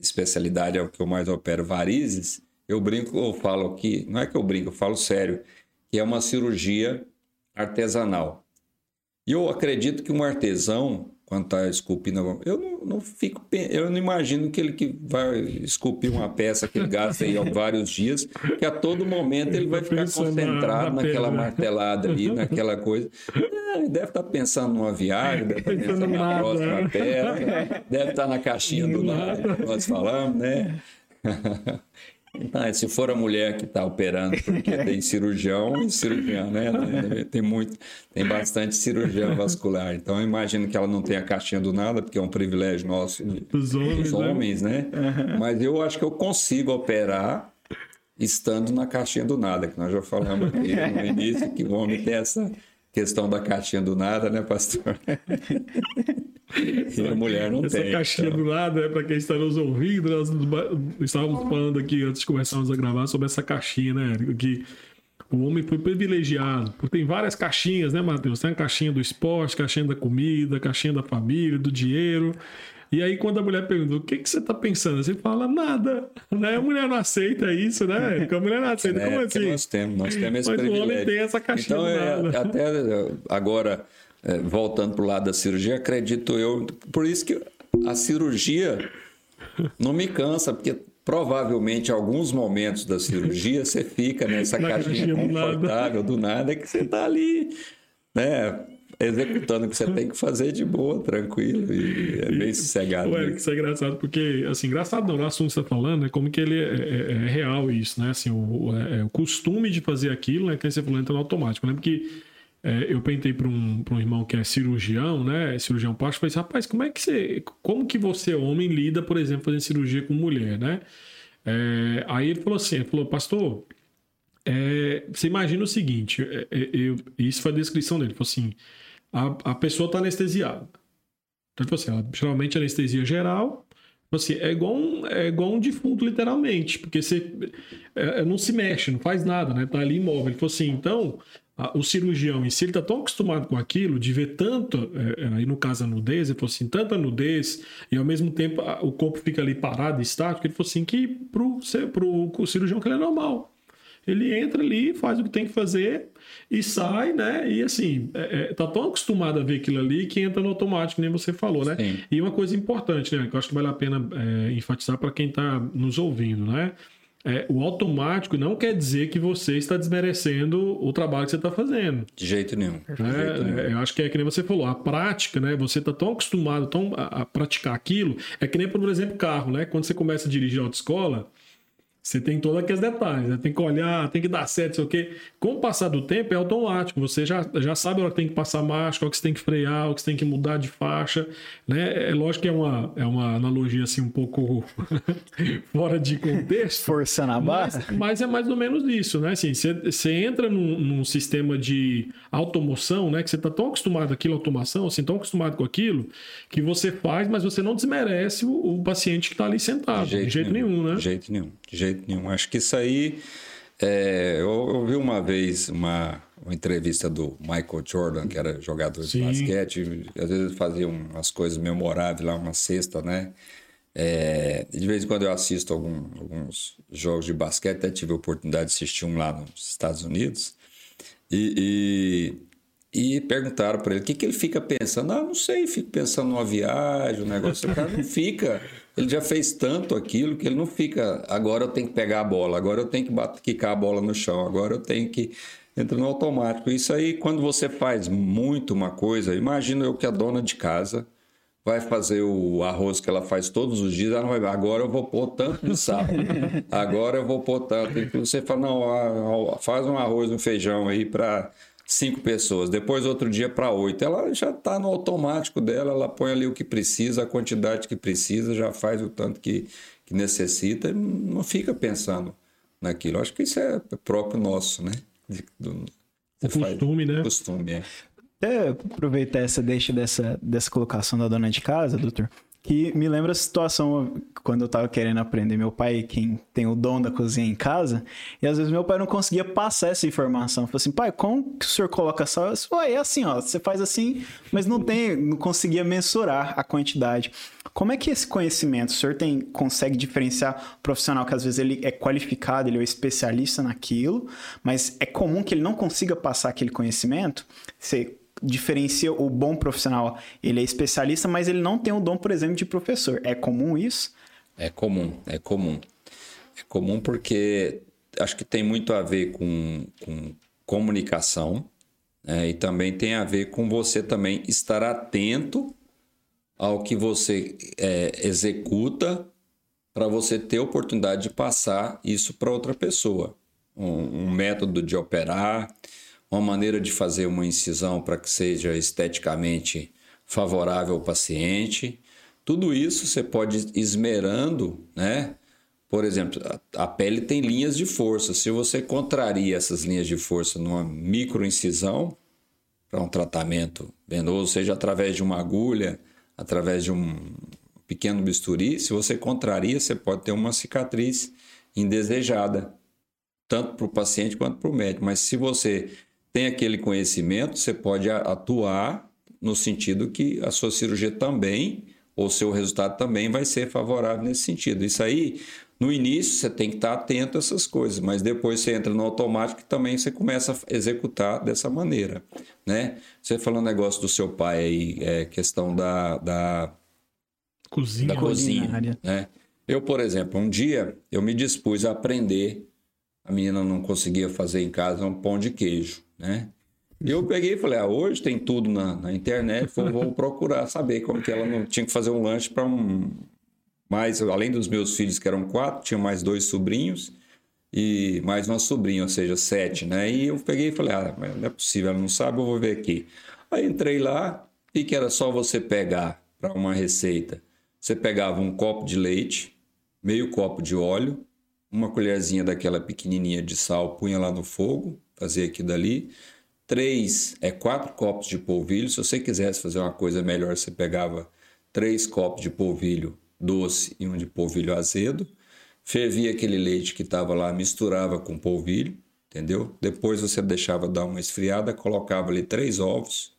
especialidade, é o que eu mais opero, varizes, eu brinco, eu falo que, não é que eu brinco, eu falo sério, que é uma cirurgia artesanal. E eu acredito que um artesão, quando está esculpindo, eu não, não, fico, eu não imagino que ele que vai esculpir uma peça que ele gasta aí vários dias, que a todo momento ele vai ficar concentrado na, naquela martelada ali, naquela coisa. É, deve estar tá pensando numa viagem, deve estar tá pensando na próxima peça, deve estar tá na caixinha do nada, nós falamos, né? Então, se for a mulher que está operando, porque tem cirurgião e cirurgião, né? Tem muito, tem bastante cirurgião vascular. Então, eu imagino que ela não tenha caixinha do nada, porque é um privilégio nosso dos homens, né? homens né? né? Mas eu acho que eu consigo operar estando na caixinha do nada, que nós já falamos aqui no início, que o homem tem essa questão da caixinha do nada, né, pastor? e a mulher não Essa tem. Essa caixinha então. do nada, é para quem está nos ouvindo, nós estávamos falando aqui antes de começarmos a gravar sobre essa caixinha, né, que o homem foi privilegiado, porque tem várias caixinhas, né, Matheus? Tem a caixinha do esporte, caixinha da comida, caixinha da família, do dinheiro. E aí, quando a mulher pergunta, o que, que você está pensando? Você fala, nada. Né? A mulher não aceita isso, né? Porque a mulher não aceita. É, Como assim? Nós temos, nós temos esse Mas privilégio. o homem tem essa caixinha então, é, Até agora, é, voltando para o lado da cirurgia, acredito eu... Por isso que a cirurgia não me cansa, porque provavelmente alguns momentos da cirurgia você fica nessa caixinha, caixinha confortável do nada, do nada que você está ali, né? Executando o que você tem que fazer de boa, tranquilo e é bem sossegado. Ué, né? isso é engraçado, porque, assim, engraçado não, o assunto que você está falando é como que ele é, é, é, real isso, né? Assim, o, é, é, o costume de fazer aquilo, né? Que você falou, entra no automático. Eu lembro que é, eu pentei para um, um irmão que é cirurgião, né? Cirurgião plástico, falei assim, rapaz, como é que você. Como que você, homem, lida, por exemplo, fazendo cirurgia com mulher, né? É, aí ele falou assim, ele falou, pastor, é, você imagina o seguinte, é, é, eu, isso foi a descrição dele, ele falou assim, a, a pessoa está anestesiada. Então, tipo assim, ela, geralmente anestesia geral, tipo assim, é igual um, é igual um defunto, literalmente, porque você é, é, não se mexe, não faz nada, né? Tá ali imóvel. Ele falou assim, então, a, o cirurgião em si, ele tá tão acostumado com aquilo, de ver tanto, é, é aí no caso a nudez, ele falou assim, tanta nudez, e ao mesmo tempo a, o corpo fica ali parado, estático, ele falou assim, que pro, pro, pro cirurgião que ele é normal. Ele entra ali, faz o que tem que fazer e sai, né? E assim, é, é, tá tão acostumado a ver aquilo ali que entra no automático, nem você falou, né? Sim. E uma coisa importante, né? Que eu acho que vale a pena é, enfatizar para quem está nos ouvindo, né? É, o automático não quer dizer que você está desmerecendo o trabalho que você está fazendo. De jeito nenhum. De é, jeito nenhum. eu acho que é que nem você falou, a prática, né? Você está tão acostumado tão a, a, praticar aquilo, é que nem, por exemplo, carro, né? Quando você começa a dirigir autoescola, você tem todos aqueles detalhes, né? Tem que olhar, tem que dar certo, sei o quê. Com o passar do tempo é automático. Você já, já sabe a hora que tem que passar marcha, qual que você tem que frear, o que você tem que mudar de faixa. Né? É lógico que é uma, é uma analogia assim um pouco fora de contexto. Forçando a barra. Mas, mas, é mais ou menos isso, né? Assim, você, você entra num, num sistema de automoção, né? Que você está tão acostumado com aquilo, automação, assim, tão acostumado com aquilo, que você faz, mas você não desmerece o, o paciente que está ali sentado. De jeito, de jeito nenhum, nenhum, né? De jeito nenhum. De jeito nenhum. Acho que isso aí. É, eu ouvi uma vez uma, uma entrevista do Michael Jordan, que era jogador Sim. de basquete, às vezes fazia umas coisas memoráveis lá, uma cesta, né? É, de vez em quando eu assisto algum, alguns jogos de basquete, até tive a oportunidade de assistir um lá nos Estados Unidos. E, e, e perguntaram para ele o que, que ele fica pensando. Ah, não sei, fico pensando numa viagem, um negócio. O cara não fica ele já fez tanto aquilo que ele não fica. Agora eu tenho que pegar a bola, agora eu tenho que bater, quicar a bola no chão, agora eu tenho que. Entra no automático. Isso aí, quando você faz muito uma coisa, imagina eu que a dona de casa vai fazer o arroz que ela faz todos os dias, ela vai, agora eu vou pôr tanto de sal, agora eu vou pôr tanto. E você fala, não, faz um arroz, um feijão aí para cinco pessoas, depois outro dia para oito. Ela já está no automático dela, ela põe ali o que precisa, a quantidade que precisa, já faz o tanto que, que necessita, não fica pensando naquilo. Acho que isso é próprio nosso, né? Do, o costume, faz, né? Costume, é. Até aproveitar essa deixa dessa, dessa colocação da dona de casa, doutor, Que me lembra a situação quando eu tava querendo aprender. Meu pai, quem tem o dom da cozinha em casa, e às vezes meu pai não conseguia passar essa informação. Falei assim, pai, como que o senhor coloca sal? Eu disse, é assim, ó, você faz assim, mas não tem, não conseguia mensurar a quantidade. Como é que esse conhecimento, o senhor tem, consegue diferenciar o profissional que às vezes ele é qualificado, ele é especialista naquilo, mas é comum que ele não consiga passar aquele conhecimento? Você diferencia o bom profissional. Ele é especialista, mas ele não tem o dom, por exemplo, de professor. É comum isso? É comum, é comum. É comum porque acho que tem muito a ver com, com comunicação né? e também tem a ver com você também estar atento ao que você é, executa para você ter oportunidade de passar isso para outra pessoa. Um, um método de operar, uma maneira de fazer uma incisão para que seja esteticamente favorável ao paciente. Tudo isso você pode esmerando, né? Por exemplo, a pele tem linhas de força. Se você contraria essas linhas de força numa microincisão para um tratamento venoso, seja através de uma agulha, através de um pequeno bisturi, se você contraria, você pode ter uma cicatriz indesejada, tanto para o paciente quanto para o médico. Mas se você tem aquele conhecimento, você pode atuar no sentido que a sua cirurgia também, ou seu resultado também vai ser favorável nesse sentido. Isso aí, no início, você tem que estar atento a essas coisas, mas depois você entra no automático e também você começa a executar dessa maneira, né? Você falou um negócio do seu pai aí, é questão da, da cozinha, da cozinha né? Eu, por exemplo, um dia eu me dispus a aprender, a menina não conseguia fazer em casa um pão de queijo né? Eu peguei e falei, ah, hoje tem tudo na, na internet, vou, vou, procurar saber como que ela não tinha que fazer um lanche para um mais além dos meus filhos que eram quatro, tinha mais dois sobrinhos e mais uma sobrinha, ou seja, sete, né? E eu peguei e falei, ah, não é possível, ela não sabe, eu vou ver aqui. Aí entrei lá e que era só você pegar para uma receita. Você pegava um copo de leite, meio copo de óleo, uma colherzinha daquela pequenininha de sal, punha lá no fogo, fazer aqui dali. Três, é quatro copos de polvilho. Se você quisesse fazer uma coisa melhor, você pegava três copos de polvilho doce e um de polvilho azedo. Fervia aquele leite que estava lá, misturava com polvilho, entendeu? Depois você deixava dar uma esfriada, colocava ali três ovos.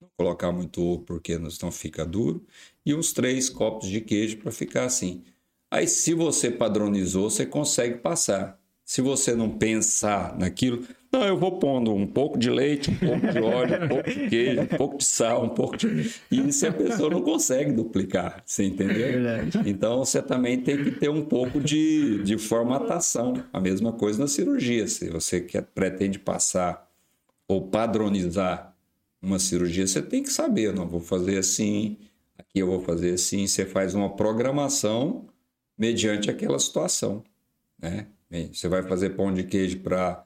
Não colocar muito ovo porque não fica duro. E uns três copos de queijo para ficar assim. Aí, se você padronizou, você consegue passar. Se você não pensar naquilo, não, eu vou pondo um pouco de leite, um pouco de óleo, um pouco de queijo, um pouco de sal, um pouco de. E isso a pessoa não consegue duplicar, você entendeu? É então você também tem que ter um pouco de, de formatação. A mesma coisa na cirurgia. Se você quer, pretende passar ou padronizar uma cirurgia, você tem que saber, não vou fazer assim, aqui eu vou fazer assim. Você faz uma programação mediante aquela situação, né? Você vai fazer pão de queijo para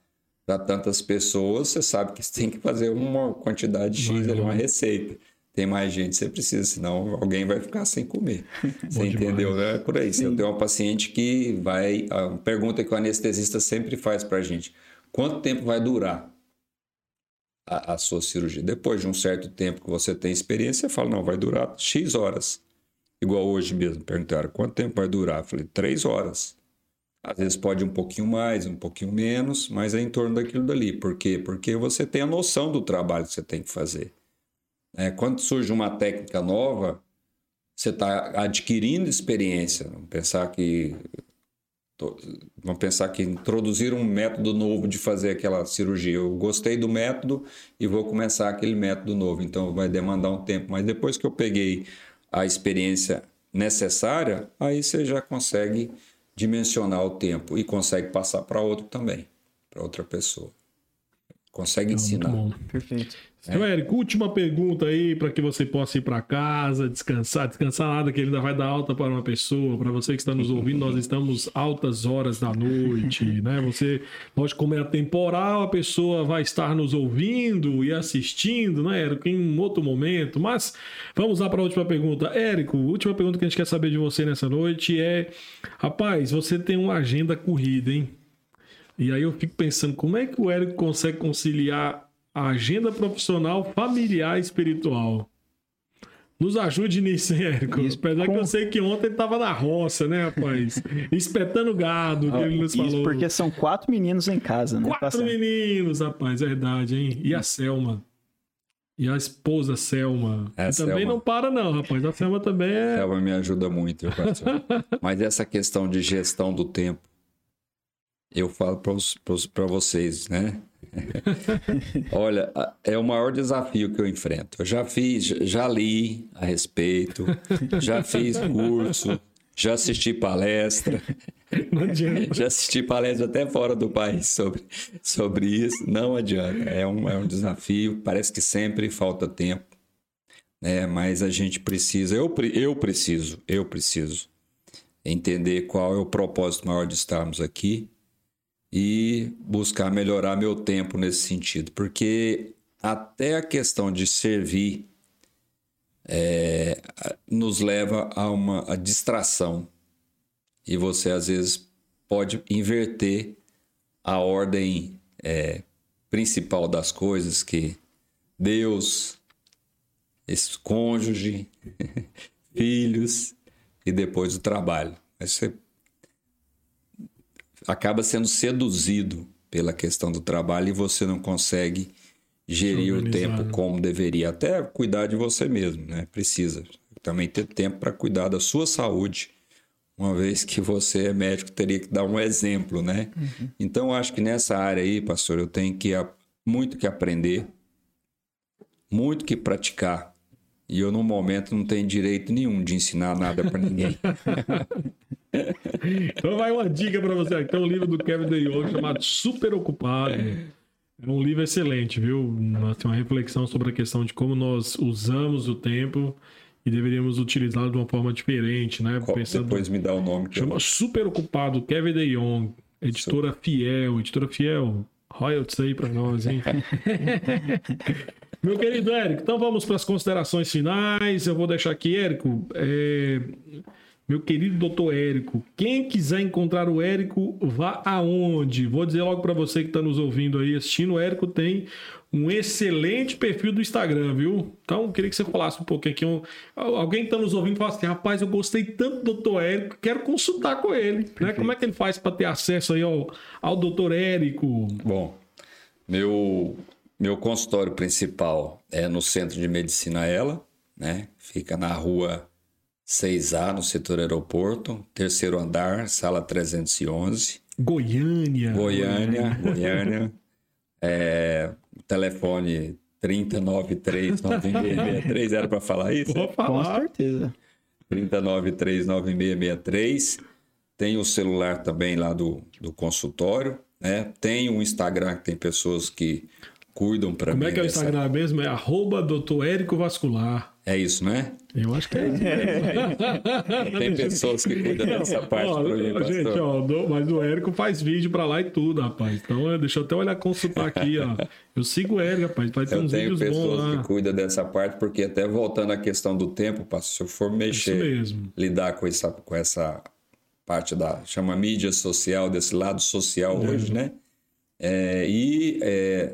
tantas pessoas, você sabe que você tem que fazer uma quantidade X, ali, uma receita. Tem mais gente, você precisa, senão alguém vai ficar sem comer. Você entendeu? É por aí. Se eu tenho uma paciente que vai. A pergunta que o anestesista sempre faz para a gente: quanto tempo vai durar a, a, sua cirurgia? Depois de um certo tempo que você tem experiência, você fala: não, vai durar X horas. Igual hoje mesmo, perguntaram: quanto tempo vai durar? Eu falei: três horas. Às vezes pode um pouquinho mais, um pouquinho menos, mas é em torno daquilo dali. Por quê? Porque você tem a noção do trabalho que você tem que fazer. É, quando surge uma técnica nova, você está adquirindo experiência. Vamos pensar que vamos pensar que introduzir um método novo de fazer aquela cirurgia. Eu gostei do método e vou começar aquele método novo. Então vai demandar um tempo. Mas depois que eu peguei a experiência necessária, aí você já consegue dimensionar o tempo e consegue passar para outro também, para outra pessoa. Consegue Não, ensinar. Perfeito. É. Érico, última pergunta aí para que você possa ir para casa, descansar. Descansar nada, que ele ainda vai dar alta para uma pessoa. Para você que está nos ouvindo, nós estamos altas horas da noite, né? Você, pode como é temporal, a pessoa vai estar nos ouvindo e assistindo, né, Érico, em um outro momento. Mas vamos lá para a última pergunta. Érico, última pergunta que a gente quer saber de você nessa noite é: rapaz, você tem uma agenda corrida, hein? E aí eu fico pensando, como é que o Érico consegue conciliar a agenda profissional, familiar e espiritual. Nos ajude nisso, hein, Érico. Isso, Apesar que com- eu sei que ontem ele tava na roça, né, rapaz? Espetando gado, que ele nos Isso falou. porque são quatro meninos em casa, né? Quatro pastor? meninos, rapaz, é verdade, hein? E a Selma. E a esposa Selma. É, que também Selma. não para, não, rapaz. A Selma também é. Selva me ajuda muito. Mas essa questão de gestão do tempo, eu falo para vocês, né? Olha, é o maior desafio que eu enfrento. Eu já fiz, já li a respeito, já fiz curso, já assisti palestra, Não adianta. já assisti palestra até fora do país sobre, sobre isso. Não adianta. É um, é um desafio. Parece que sempre falta tempo. Né? Mas a gente precisa, eu, eu preciso, eu preciso entender qual é o propósito maior de estarmos aqui e buscar melhorar meu tempo nesse sentido. Porque até a questão de servir é, nos leva a uma a distração e você às vezes pode inverter a ordem é, principal das coisas que Deus, esse cônjuge, filhos e depois o trabalho. Aí você acaba sendo seduzido pela questão do trabalho e você não consegue gerir o tempo né? como deveria. Até cuidar de você mesmo, né? Precisa também ter tempo para cuidar da sua saúde. Uma vez que você é médico, teria que dar um exemplo, né? Então, eu acho que nessa área aí, pastor, eu tenho que muito que aprender, muito que praticar. E eu, no momento, não tenho direito nenhum de ensinar nada para ninguém. Então vai uma dica pra você. Tem um livro do Kevin DeYoung chamado Super Ocupado. É um livro excelente, viu? Tem uma reflexão sobre a questão de como nós usamos o tempo e deveríamos utilizá-lo de uma forma diferente, né? Pensando Depois me dá o nome que eu... Chama Super Ocupado, Kevin DeYoung, editora Fiel, editora Fiel, royalties aí pra nós, hein? Meu querido Érico, então vamos para as considerações finais. Eu vou deixar aqui, Érico, é, meu querido doutor Érico, quem quiser encontrar o Érico, vá aonde? Vou dizer logo para você que está nos ouvindo aí, assistindo, o Érico tem um excelente perfil do Instagram, viu? Então, eu queria que você falasse um pouquinho aqui. um- alguém que está nos ouvindo fala assim: rapaz, eu gostei tanto do doutor Érico, quero consultar com ele. Né? Como é que ele faz para ter acesso aí ao, ao doutor Érico? Bom, meu, meu consultório principal é no Centro de Medicina Ela, né? Fica na rua 6A, no setor aeroporto, terceiro andar, sala 311, Goiânia. Goiânia, Goiânia. É, telefone 30939663, era para falar isso? Vou Com falar. certeza. 30939663. Tem o celular também lá do, do consultório, né? Tem o Instagram que tem pessoas que cuidam para mim. Como é que é o dessa- Instagram mesmo? É arroba doutor Érico Vascular. É isso, né? Eu acho que é isso. Tem pessoas que cuidam dessa parte Ó, mim, gente, pastor. ó, do- mas o Érico faz vídeo pra lá e tudo, rapaz. Então, é, deixa eu até olhar, consultar aqui, ó. Eu sigo o Érico, rapaz. Vai ter Eu uns tenho vídeos bons pessoas lá. que cuidam dessa parte, porque até voltando à questão do tempo, pastor, se eu for mexer, mesmo. lidar com essa, com essa parte da chama mídia social, desse lado social hoje, né? É, e é,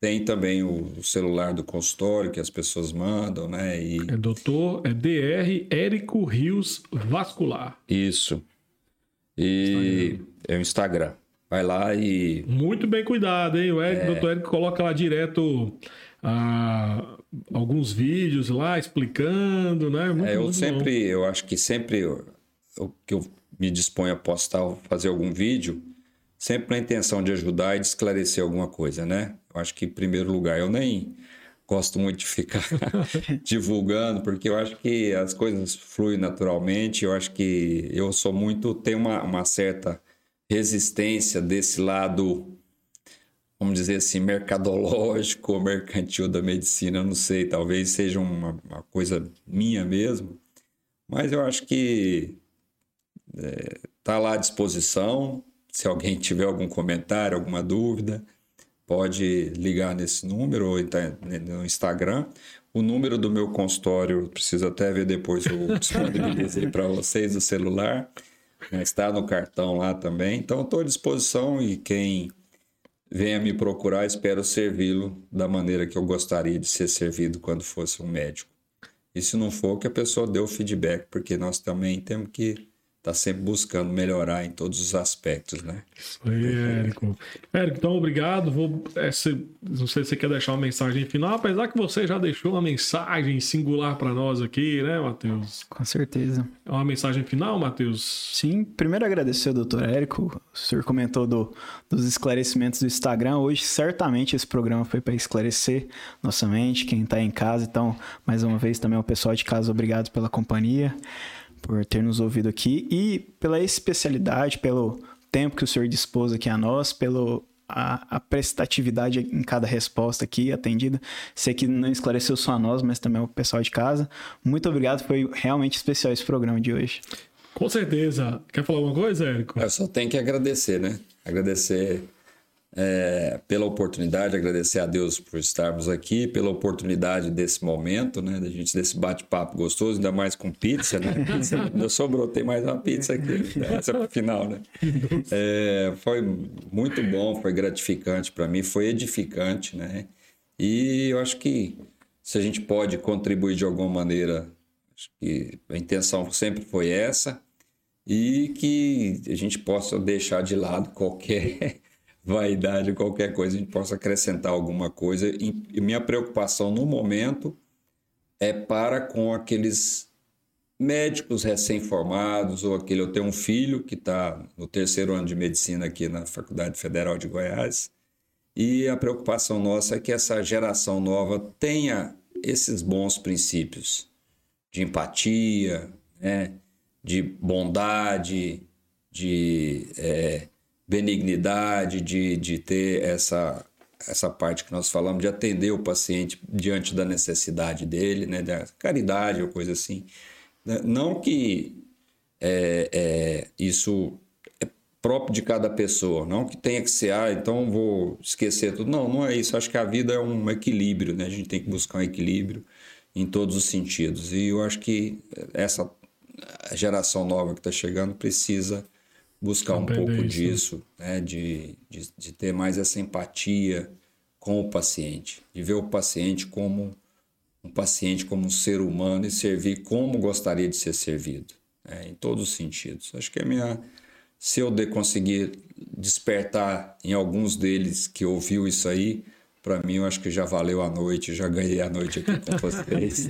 tem também o, o celular do consultório que as pessoas mandam, né? E É doutor, é DR Érico Rios Vascular. isso. E é o Instagram. Vai lá e Muito bem cuidado, hein? O É. Érico, doutor Érico coloca lá direto ah, alguns vídeos lá explicando, né? Muito, É, eu muito bom. sempre, eu acho que sempre eu- que eu me disponho a postar, fazer algum vídeo, sempre na intenção de ajudar e de esclarecer alguma coisa, né? Eu acho que, em primeiro lugar, eu nem gosto muito de ficar divulgando, porque eu acho que as coisas fluem naturalmente, eu acho que eu sou muito, tenho uma, uma certa resistência desse lado vamos dizer assim, mercadológico ou mercantil da medicina, eu não sei, talvez seja uma, uma coisa minha mesmo, mas eu acho que está lá à disposição. Se alguém tiver algum comentário, alguma dúvida, pode ligar nesse número ou no Instagram. O número do meu consultório, preciso até ver depois, eu disponibilizo ele para vocês, o celular. né, Está no cartão lá também. Então, estou à disposição e quem venha me procurar, espero servi-lo da maneira que eu gostaria de ser servido quando fosse um médico. E se não for, que a pessoa dê o feedback, porque nós também temos que está sempre buscando melhorar em todos os aspectos, né? Isso aí, Érico. Érico, então obrigado. Vou, essa, não sei se você quer deixar uma mensagem final, apesar que você já deixou uma mensagem singular para nós aqui, né, Matheus? Com certeza. É uma mensagem final, Matheus? Sim, primeiro agradecer ao doutor Érico. O senhor comentou do, dos esclarecimentos do Instagram. Hoje, certamente, esse programa foi para esclarecer nossa mente, quem está em casa. Então, mais uma vez, também ao pessoal de casa, obrigado pela companhia por ter nos ouvido aqui e pela especialidade, pelo tempo que o senhor dispôs aqui a nós, pelo a, a, prestatividade em cada resposta aqui atendida. Sei que não esclareceu só a nós, mas também o pessoal de casa. Muito obrigado, foi realmente especial esse programa de hoje. Com certeza. Quer falar alguma coisa, Érico? Eu só tenho que agradecer, né? Agradecer é, pela oportunidade, agradecer a Deus por estarmos aqui, pela oportunidade desse momento, né? Da gente desse bate-papo gostoso, ainda mais com pizza, né? Pizza, ainda sobrou, tem mais uma pizza aqui, essa é o final, né? É, foi muito bom, foi gratificante para mim, foi edificante, né? E eu acho que se a gente pode contribuir de alguma maneira, acho que a intenção sempre foi essa, e que a gente possa deixar de lado qualquer vaidade, qualquer coisa, a gente possa acrescentar alguma coisa. E minha preocupação no momento é para com aqueles médicos recém-formados ou aquele eu tenho um filho que está no terceiro ano de medicina aqui na Faculdade Federal de Goiás e a preocupação nossa é que essa geração nova tenha esses bons princípios de empatia, né? de bondade, de é, benignidade, de, de ter essa, essa parte que nós falamos, de atender o paciente diante da necessidade dele, né, da caridade ou coisa assim. Né, não que é, é, isso é próprio de cada pessoa, não que tenha que ser, ah, então vou esquecer tudo. Não, não é isso. Acho que a vida é um equilíbrio, né? A gente tem que buscar um equilíbrio em todos os sentidos. E eu acho que essa geração nova que está chegando precisa buscar um pouco isso. disso, né? de, de, de, ter mais essa empatia com o paciente, de ver o paciente como um paciente, como um ser humano e servir como gostaria de ser servido, né? em todos os sentidos. Acho que é minha. Se eu de conseguir despertar em alguns deles que ouviu isso aí, para mim, eu acho que já valeu a noite, já ganhei a noite aqui com vocês.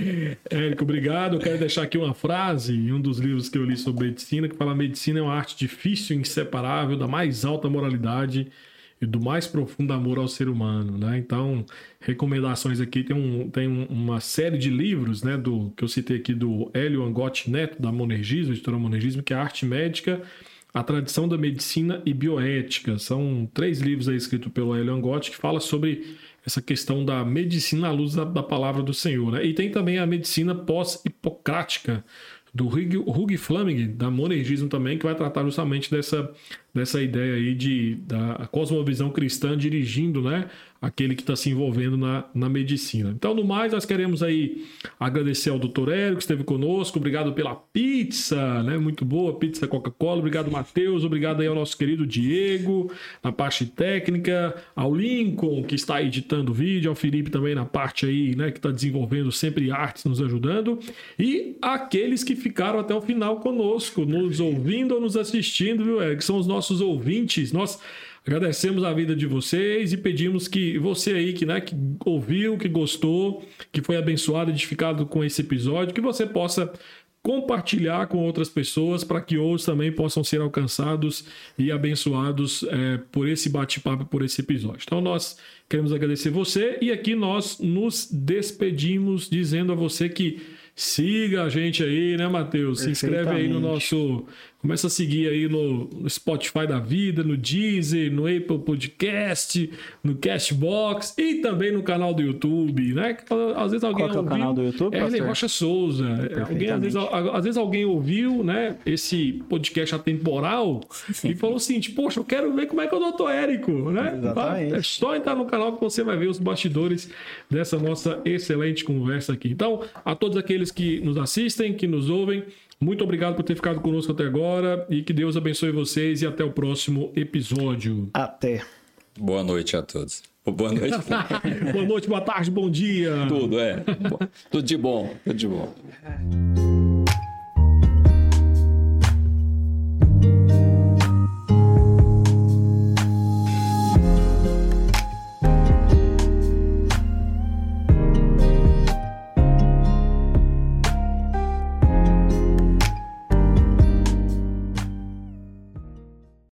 Érico, obrigado. Eu quero deixar aqui uma frase em um dos livros que eu li sobre medicina, que fala: medicina é uma arte difícil e inseparável da mais alta moralidade e do mais profundo amor ao ser humano, né? Então, recomendações aqui tem, um, tem uma série de livros, né, do que eu citei aqui do Hélio Angotti Neto da Monergismo, editora Monergismo, que é a arte médica a Tradição da Medicina e Bioética. São três livros aí escritos pelo Hélio Angotti que fala sobre essa questão da medicina à luz da, da palavra do Senhor. Né? E tem também a medicina pós-hipocrática, do Hugh Fleming, da Monergismo também, que vai tratar justamente dessa, dessa ideia aí de, da cosmovisão cristã dirigindo né, aquele que está se envolvendo na, na medicina. Então, no mais, nós queremos aí agradecer ao doutor Érico que esteve conosco, obrigado pela pizza, né? Muito boa, pizza Coca-Cola, obrigado, Matheus, obrigado aí ao nosso querido Diego, na parte técnica, ao Lincoln, que está editando o vídeo, ao Felipe também na parte aí, né, que está desenvolvendo sempre artes, nos ajudando, e aqueles que ficaram até o final conosco, nos ouvindo ou nos assistindo, viu, Érico? Que são os nossos ouvintes, nós Agradecemos a vida de vocês e pedimos que você aí que, né, que ouviu, que gostou, que foi abençoado, edificado com esse episódio, que você possa compartilhar com outras pessoas para que outros também possam ser alcançados e abençoados é, por esse bate-papo, por esse episódio. Então nós queremos agradecer você e aqui nós nos despedimos dizendo a você que siga a gente aí, né, Matheus? Se inscreve aí no nosso Começa a seguir aí no, Spotify da vida, no Deezer, no Apple Podcast, no Castbox e também no canal do YouTube, né? Às vezes alguém Qual é o canal do YouTube? É Rocha Souza. Alguém, às, vezes, às vezes alguém ouviu, né? Esse podcast atemporal e falou assim, tipo, poxa, eu quero ver como é que é o Dr. Érico, né? Exatamente. É só entrar no canal que você vai ver os bastidores dessa nossa excelente conversa aqui. Então, a todos aqueles que nos assistem, que nos ouvem, muito obrigado por ter ficado conosco até agora e que Deus abençoe vocês e até o próximo episódio. Até. Boa noite a todos. Boa noite. boa noite, boa tarde, bom dia. Tudo, é. Tudo de bom, tudo de bom.